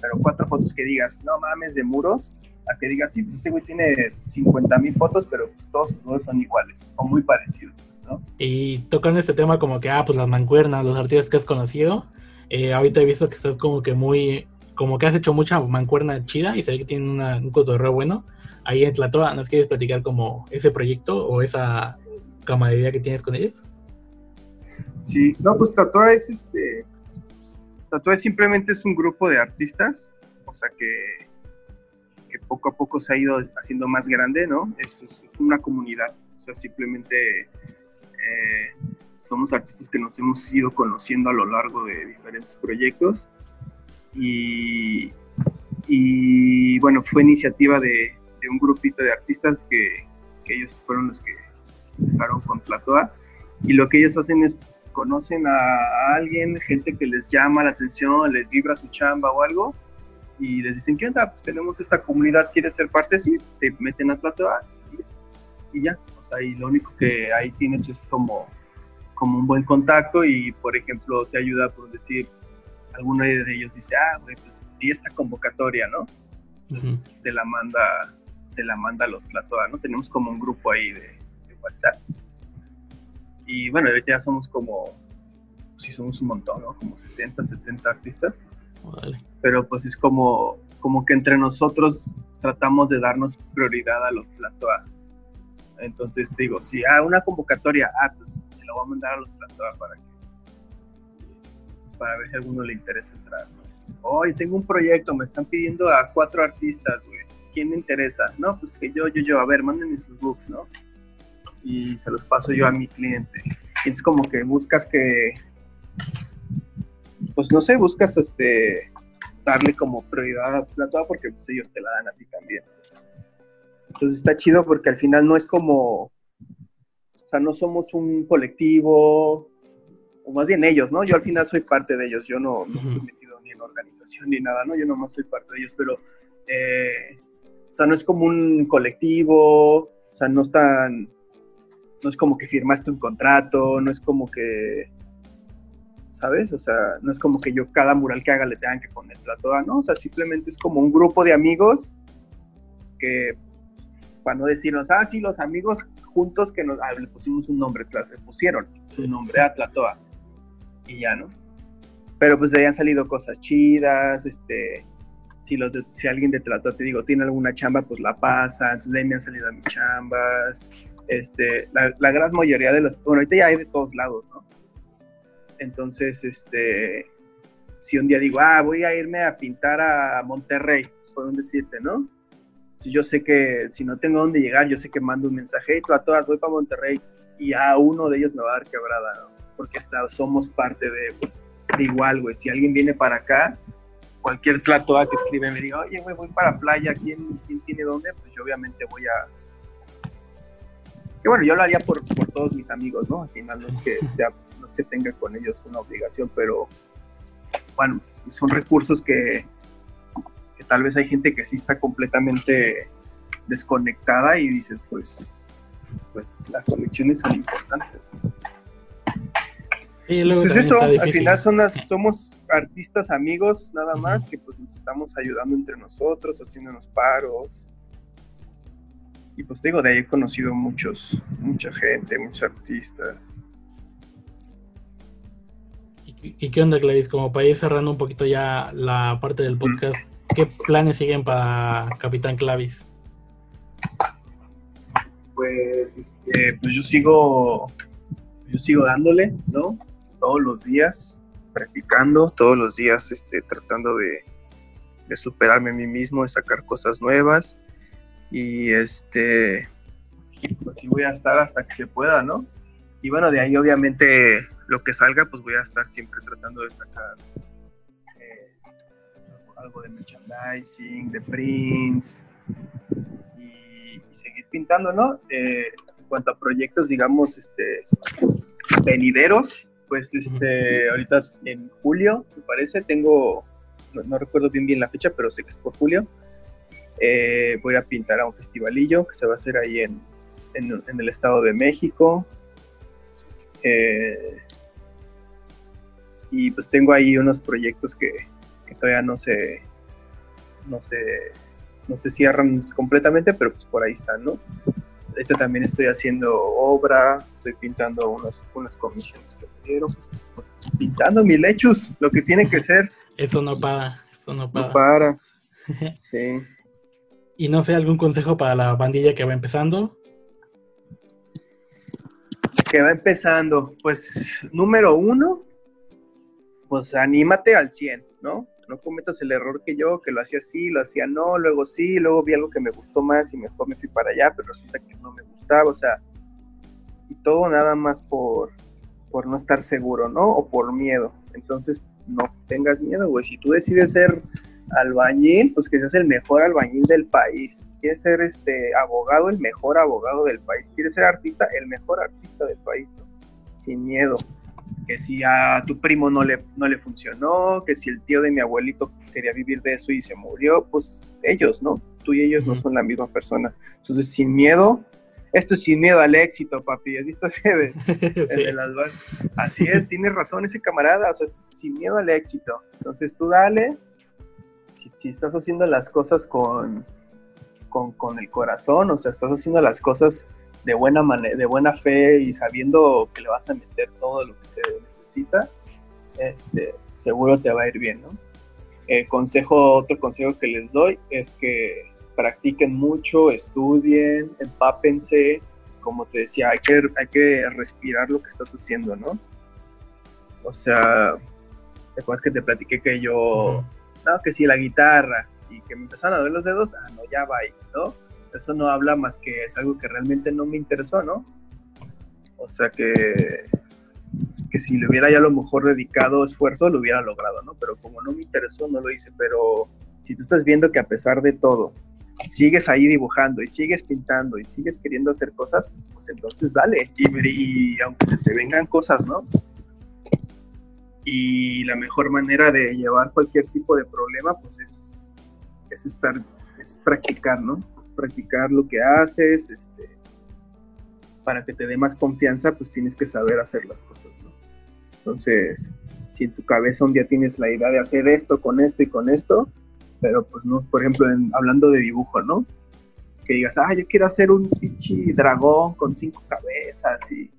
pero cuatro fotos que digas, no mames, de muros, a que digas, sí, pues ese güey tiene 50 mil fotos, pero pues todos sus muros son iguales o muy parecidos, ¿no? Y tocando este tema como que, ah, pues las mancuernas, los artistas que has conocido, eh, ahorita he visto que estás como que muy, como que has hecho mucha mancuerna chida y se ve que tienen una, un cotorreo bueno. Ahí en Tlatoa, ¿nos quieres platicar como ese proyecto o esa camaradería que tienes con ellos? Sí, no, pues Tatoa es este. Tatoa simplemente es un grupo de artistas, o sea que, que poco a poco se ha ido haciendo más grande, ¿no? Es, una comunidad, o sea, simplemente eh, somos artistas que nos hemos ido conociendo a lo largo de diferentes proyectos y, y bueno, fue iniciativa de, un grupito de artistas que, que ellos fueron los que empezaron con Tlatoa y lo que ellos hacen es conocen a alguien, gente que les llama la atención, les vibra su chamba o algo, y les dicen, ¿qué onda? Pues tenemos esta comunidad, ¿quieres ser parte? Sí, te meten a Tlatoa y, ya. O sea, y lo único que ahí tienes es como, como un buen contacto y, por ejemplo, te ayuda por decir, alguno de ellos dice, ah, güey, pues, y esta convocatoria, ¿no? Entonces, uh -huh. te la manda, se la manda a los Tlatoa, ¿no? Tenemos como un grupo ahí de, de WhatsApp y bueno, ahorita ya somos como, sí somos un montón, ¿no? Como 60, 70 artistas. Vale. Pero pues es como, como que entre nosotros tratamos de darnos prioridad a los Platoa. Entonces te digo, si hay una convocatoria, ah, pues se la voy a mandar a los Platoa para que, pues, para ver si a alguno le interesa entrar. Hoy tengo un proyecto, me están pidiendo a cuatro artistas, güey. ¿Quién me interesa? No, pues que yo, yo, yo, a ver, mándenme sus books, ¿no? Y se los paso yo a mi cliente. Y es como que buscas que, pues no sé, buscas este, darle como prioridad a la toda porque pues ellos te la dan a ti también. Entonces está chido porque al final no es como, o sea, no somos un colectivo, o más bien ellos, ¿no? Yo al final soy parte de ellos, yo no, no estoy metido ni en organización ni nada, ¿no? Yo nomás soy parte de ellos, pero, eh, o sea, no es como un colectivo, o sea, no están no es como que firmaste un contrato, no es como que, ¿sabes? O sea, no es como que yo cada mural que haga le tengan que poner la toda, ¿no? O sea, simplemente es como un grupo de amigos que, para no decirnos, ah, sí, los amigos juntos que nos, ah, le pusimos un nombre, le pusieron su nombre a Tlatoa y ya, ¿no? Pero pues de ahí han salido cosas chidas, este, si, los de, si alguien de Tlatoa, te digo, tiene alguna chamba, pues la pasa, entonces de ahí me han salido a mis chambas, este, la, gran mayoría de los, bueno, ahorita ya hay de todos lados, ¿no? Entonces, este, si un día digo, ah, voy a irme a pintar a Monterrey, puedo decirte, ¿no? Si yo sé que, si no tengo dónde llegar, yo sé que mando un mensaje, a todas, voy para Monterrey, y a uno de ellos me va a dar quebrada, ¿no? Porque hasta somos parte de, de igual, güey. Si alguien viene para acá, cualquier tlatoa que escribe me diga, oye, güey, voy para playa, ¿quién, ¿quién tiene dónde? Pues yo obviamente voy a, que bueno, yo lo haría por, por todos mis amigos, ¿no? Al final no es que sea, no es que tenga con ellos una obligación, pero bueno, son recursos que, que tal vez hay gente que sí está completamente desconectada y dices, pues, pues las conexiones son importantes. Sí, Entonces eso, al final son las, somos artistas amigos nada más que pues nos estamos ayudando entre nosotros, haciéndonos paros y pues digo, de ahí he conocido muchos, mucha gente, muchos artistas. ¿Y, y qué onda, Clarice? Como para ir cerrando un poquito ya la parte del podcast, mm. ¿qué planes siguen para Capitán Clavis? Pues, este, pues yo sigo, yo sigo dándole, ¿no? Todos los días, practicando, todos los días, este, tratando de, de superarme a mí mismo, de sacar cosas nuevas y este pues sí voy a estar hasta que se pueda, ¿no? Y bueno, de ahí obviamente lo que salga, pues voy a estar siempre tratando de sacar eh, algo de merchandising, de prints y, seguir pintando, ¿no? Eh, en cuanto a proyectos, digamos, este, venideros, pues este, ahorita en julio, me parece, tengo, no, no recuerdo bien bien la fecha, pero sé que es por julio, eh, voy a pintar a un festivalillo que se va a hacer ahí en, en, en el Estado de México. Eh, y pues tengo ahí unos proyectos que, que, todavía no se, no se, no se cierran completamente, pero pues por ahí están, ¿no? Ahorita también estoy haciendo obra, estoy pintando unas, unas comisiones que me dieron, pues, pues, pintando mis lechos, lo que tiene que ser. Eso no para, eso no para. No para. Sí. Y no sé, algún consejo para la bandilla que va empezando. Que va empezando, pues número uno, pues anímate al 100, ¿no? No cometas el error que yo, que lo hacía así, lo hacía no, luego sí, luego vi algo que me gustó más y mejor me fui para allá, pero resulta que no me gustaba, o sea, y todo nada más por, por no estar seguro, ¿no? O por miedo. Entonces, no tengas miedo, güey. Si tú decides ser albañil, pues que seas el mejor albañil del país. Quieres ser este abogado, el mejor abogado del país. Quieres ser artista, el mejor artista del país, ¿no? Sin miedo. Que si a tu primo no le, no le funcionó, que si el tío de mi abuelito quería vivir de eso y se murió, pues ellos, ¿no? Tú y ellos no son la misma persona. Entonces, sin miedo, esto es sin miedo al éxito, papi. ¿Has visto ese de, Sí. de las bandas? Así es, tienes razón ese camarada, o sea, sin miedo al éxito. Entonces tú dale, si, estás haciendo las cosas con, con, con el corazón, o sea, estás haciendo las cosas de buena de buena fe y sabiendo que le vas a meter todo lo que se necesita, este, seguro te va a ir bien, ¿no? Eh, consejo, otro consejo que les doy es que practiquen mucho, estudien, empápense, como te decía, hay que, hay que respirar lo que estás haciendo, ¿no? O sea, ¿te que te platiqué que yo, no, que sí, la guitarra, y que me empezaron a doler los dedos? Ah, no, ya va ahí, ¿no? Eso no habla más que es algo que realmente no me interesó, ¿no? O sea que, que si le hubiera ya a lo mejor dedicado esfuerzo, lo hubiera logrado, ¿no? Pero como no me interesó, no lo hice. Pero si tú estás viendo que a pesar de todo, sigues ahí dibujando y sigues pintando y sigues queriendo hacer cosas, pues entonces dale. Y, y aunque se te vengan cosas, ¿no? Y la mejor manera de llevar cualquier tipo de problema, pues es, es estar, es practicar, ¿no? Practicar lo que haces, este, para que te dé más confianza, pues tienes que saber hacer las cosas, ¿no? Entonces, si en tu cabeza un día tienes la idea de hacer esto con esto y con esto, pero pues no, por ejemplo, hablando de dibujo, ¿no? Que digas, ah, yo quiero hacer un pinche dragón con cinco cabezas y,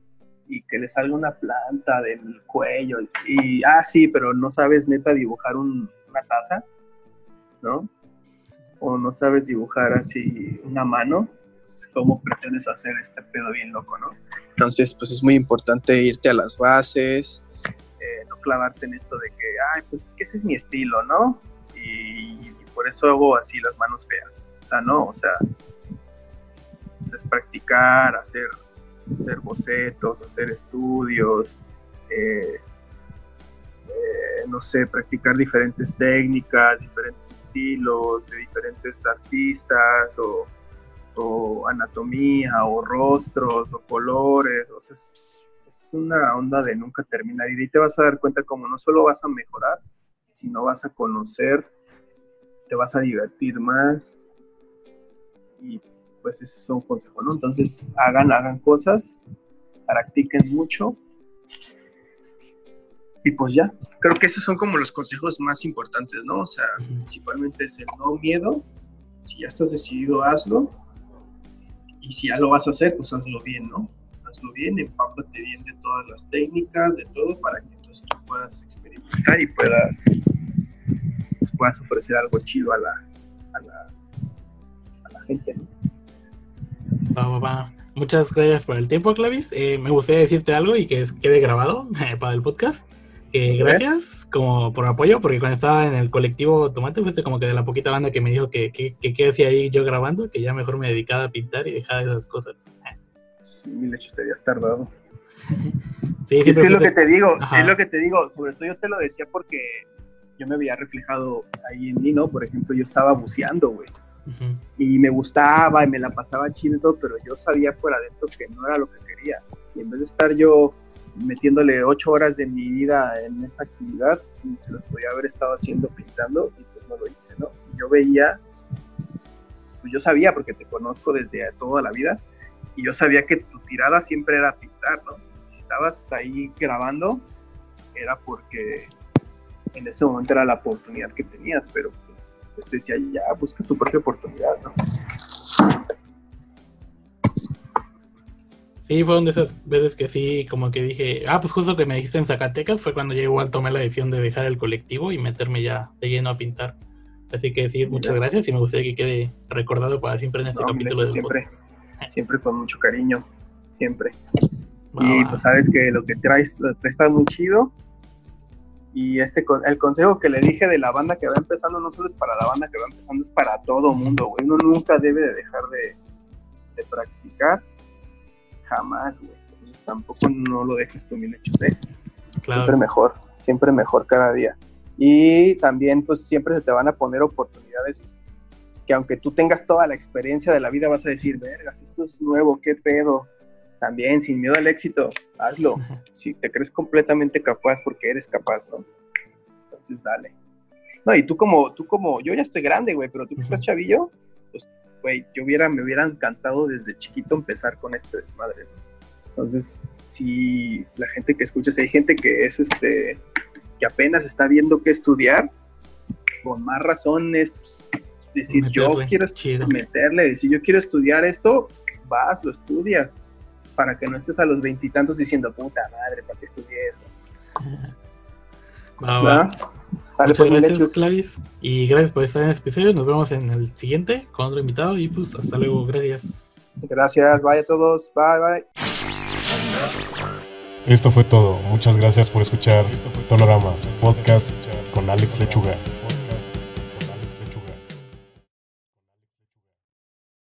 y que le salga una planta del cuello. Y, ah, sí, pero no sabes neta dibujar un- una taza, ¿no? O no sabes dibujar así una mano, pues, ¿cómo pretendes hacer este pedo bien loco, no? Entonces, pues es muy importante irte a las bases, eh, no clavarte en esto de que, ay, pues es que ese es mi estilo, ¿no? Y, y por eso hago así las manos feas. O sea, no, o sea, sea, es practicar, hacer, hacer bocetos, hacer estudios, eh, eh, no sé, practicar diferentes técnicas, diferentes estilos de diferentes artistas o, anatomía o rostros o colores, o sea, es, es una onda de nunca terminar. Y de ahí te vas a dar cuenta como no solo vas a mejorar, sino vas a conocer, te vas a divertir más y pues ese es un consejo, ¿no? Entonces hagan, hagan cosas, practiquen mucho y pues ya, creo que esos son como los consejos más importantes, ¿no? O sea, principalmente es el no miedo, si ya estás decidido, hazlo y si ya lo vas a hacer, pues hazlo bien, ¿no? Hazlo bien, empápate bien de todas las técnicas, de todo, para que entonces tú puedas experimentar y puedas, pues, puedas ofrecer algo chido a la, a la, a la gente, ¿no? Va, va, va. Muchas gracias por el tiempo, Clavis. Eh, me gustaría decirte algo y que quede grabado eh, para el podcast. Que gracias como por apoyo, porque cuando estaba en el colectivo Tomate fuiste como que de la poquita banda que me dijo que, que, que qué hacía ahí yo grabando, que ya mejor me dedicaba a pintar y dejaba esas cosas. Sí, mil hechos te habías tardado. Sí, es que es lo que te digo, Ajá. es lo que te digo, sobre todo yo te lo decía porque yo me veía reflejado ahí en mí, ¿no? Por ejemplo, yo estaba buceando, güey. Ujú. y me gustaba y me la pasaba chido y todo, pero yo sabía por adentro que no era lo que quería. Y en vez de estar yo metiéndole ocho horas de mi vida en esta actividad, se las podía haber estado haciendo pintando y pues no lo hice, ¿no? Yo veía, pues yo sabía porque te conozco desde toda la vida y yo sabía que tu tirada siempre era pintar, ¿no? Si estabas ahí grabando, era porque en ese momento era la oportunidad que tenías, pero pues decía, ya, busca tu propia oportunidad, ¿no? Sí, fueron de esas veces que sí, como que dije, ah, pues justo que me dijiste en Zacatecas fue cuando yo igual tomé la decisión de dejar el colectivo y meterme ya de lleno a pintar. Así que sí, muchas gracias y me gustaría que quede recordado para siempre en este No, capítulo Milencio, de siempre, siempre con mucho cariño, siempre. Y pues sabes que lo que traes lo traes está muy chido. Y este el consejo que le dije de la banda que va empezando no solo es para la banda que va empezando, es para todo mundo, güey. Uno nunca debe de dejar de, de practicar. Jamás, güey. Entonces tampoco no lo dejes tú mil hechos, ¿eh? Siempre Claro, mejor, siempre mejor cada día. Y también, pues siempre se te van a poner oportunidades que aunque tú tengas toda la experiencia de la vida, vas a decir, vergas, esto es nuevo, qué pedo. También, sin miedo al éxito, hazlo. Si te crees completamente capaz, porque eres capaz, ¿no? Entonces, dale. No, y tú como, tú como, yo ya estoy grande, güey, pero tú que estás chavillo, pues, güey, yo hubiera, me hubiera encantado desde chiquito empezar con este desmadre. Entonces, si la gente que escucha, si hay gente que es este, que apenas está viendo qué estudiar, con más razón es decir, yo Meterle, quiero chido. meterle, decir, yo quiero estudiar esto, vas, lo estudias, para que no estés a los veintitantos diciendo, puta madre, ¿para qué estudié eso? Va, va. Muchas pues, gracias. Clavis. Y gracias por estar en este episodio. Nos vemos en el siguiente con otro invitado. Y pues hasta luego. Gracias. Gracias, bye a todos, bye, bye. Esto fue todo. Muchas gracias por escuchar Tonorama Podcast con Alex Lechuga.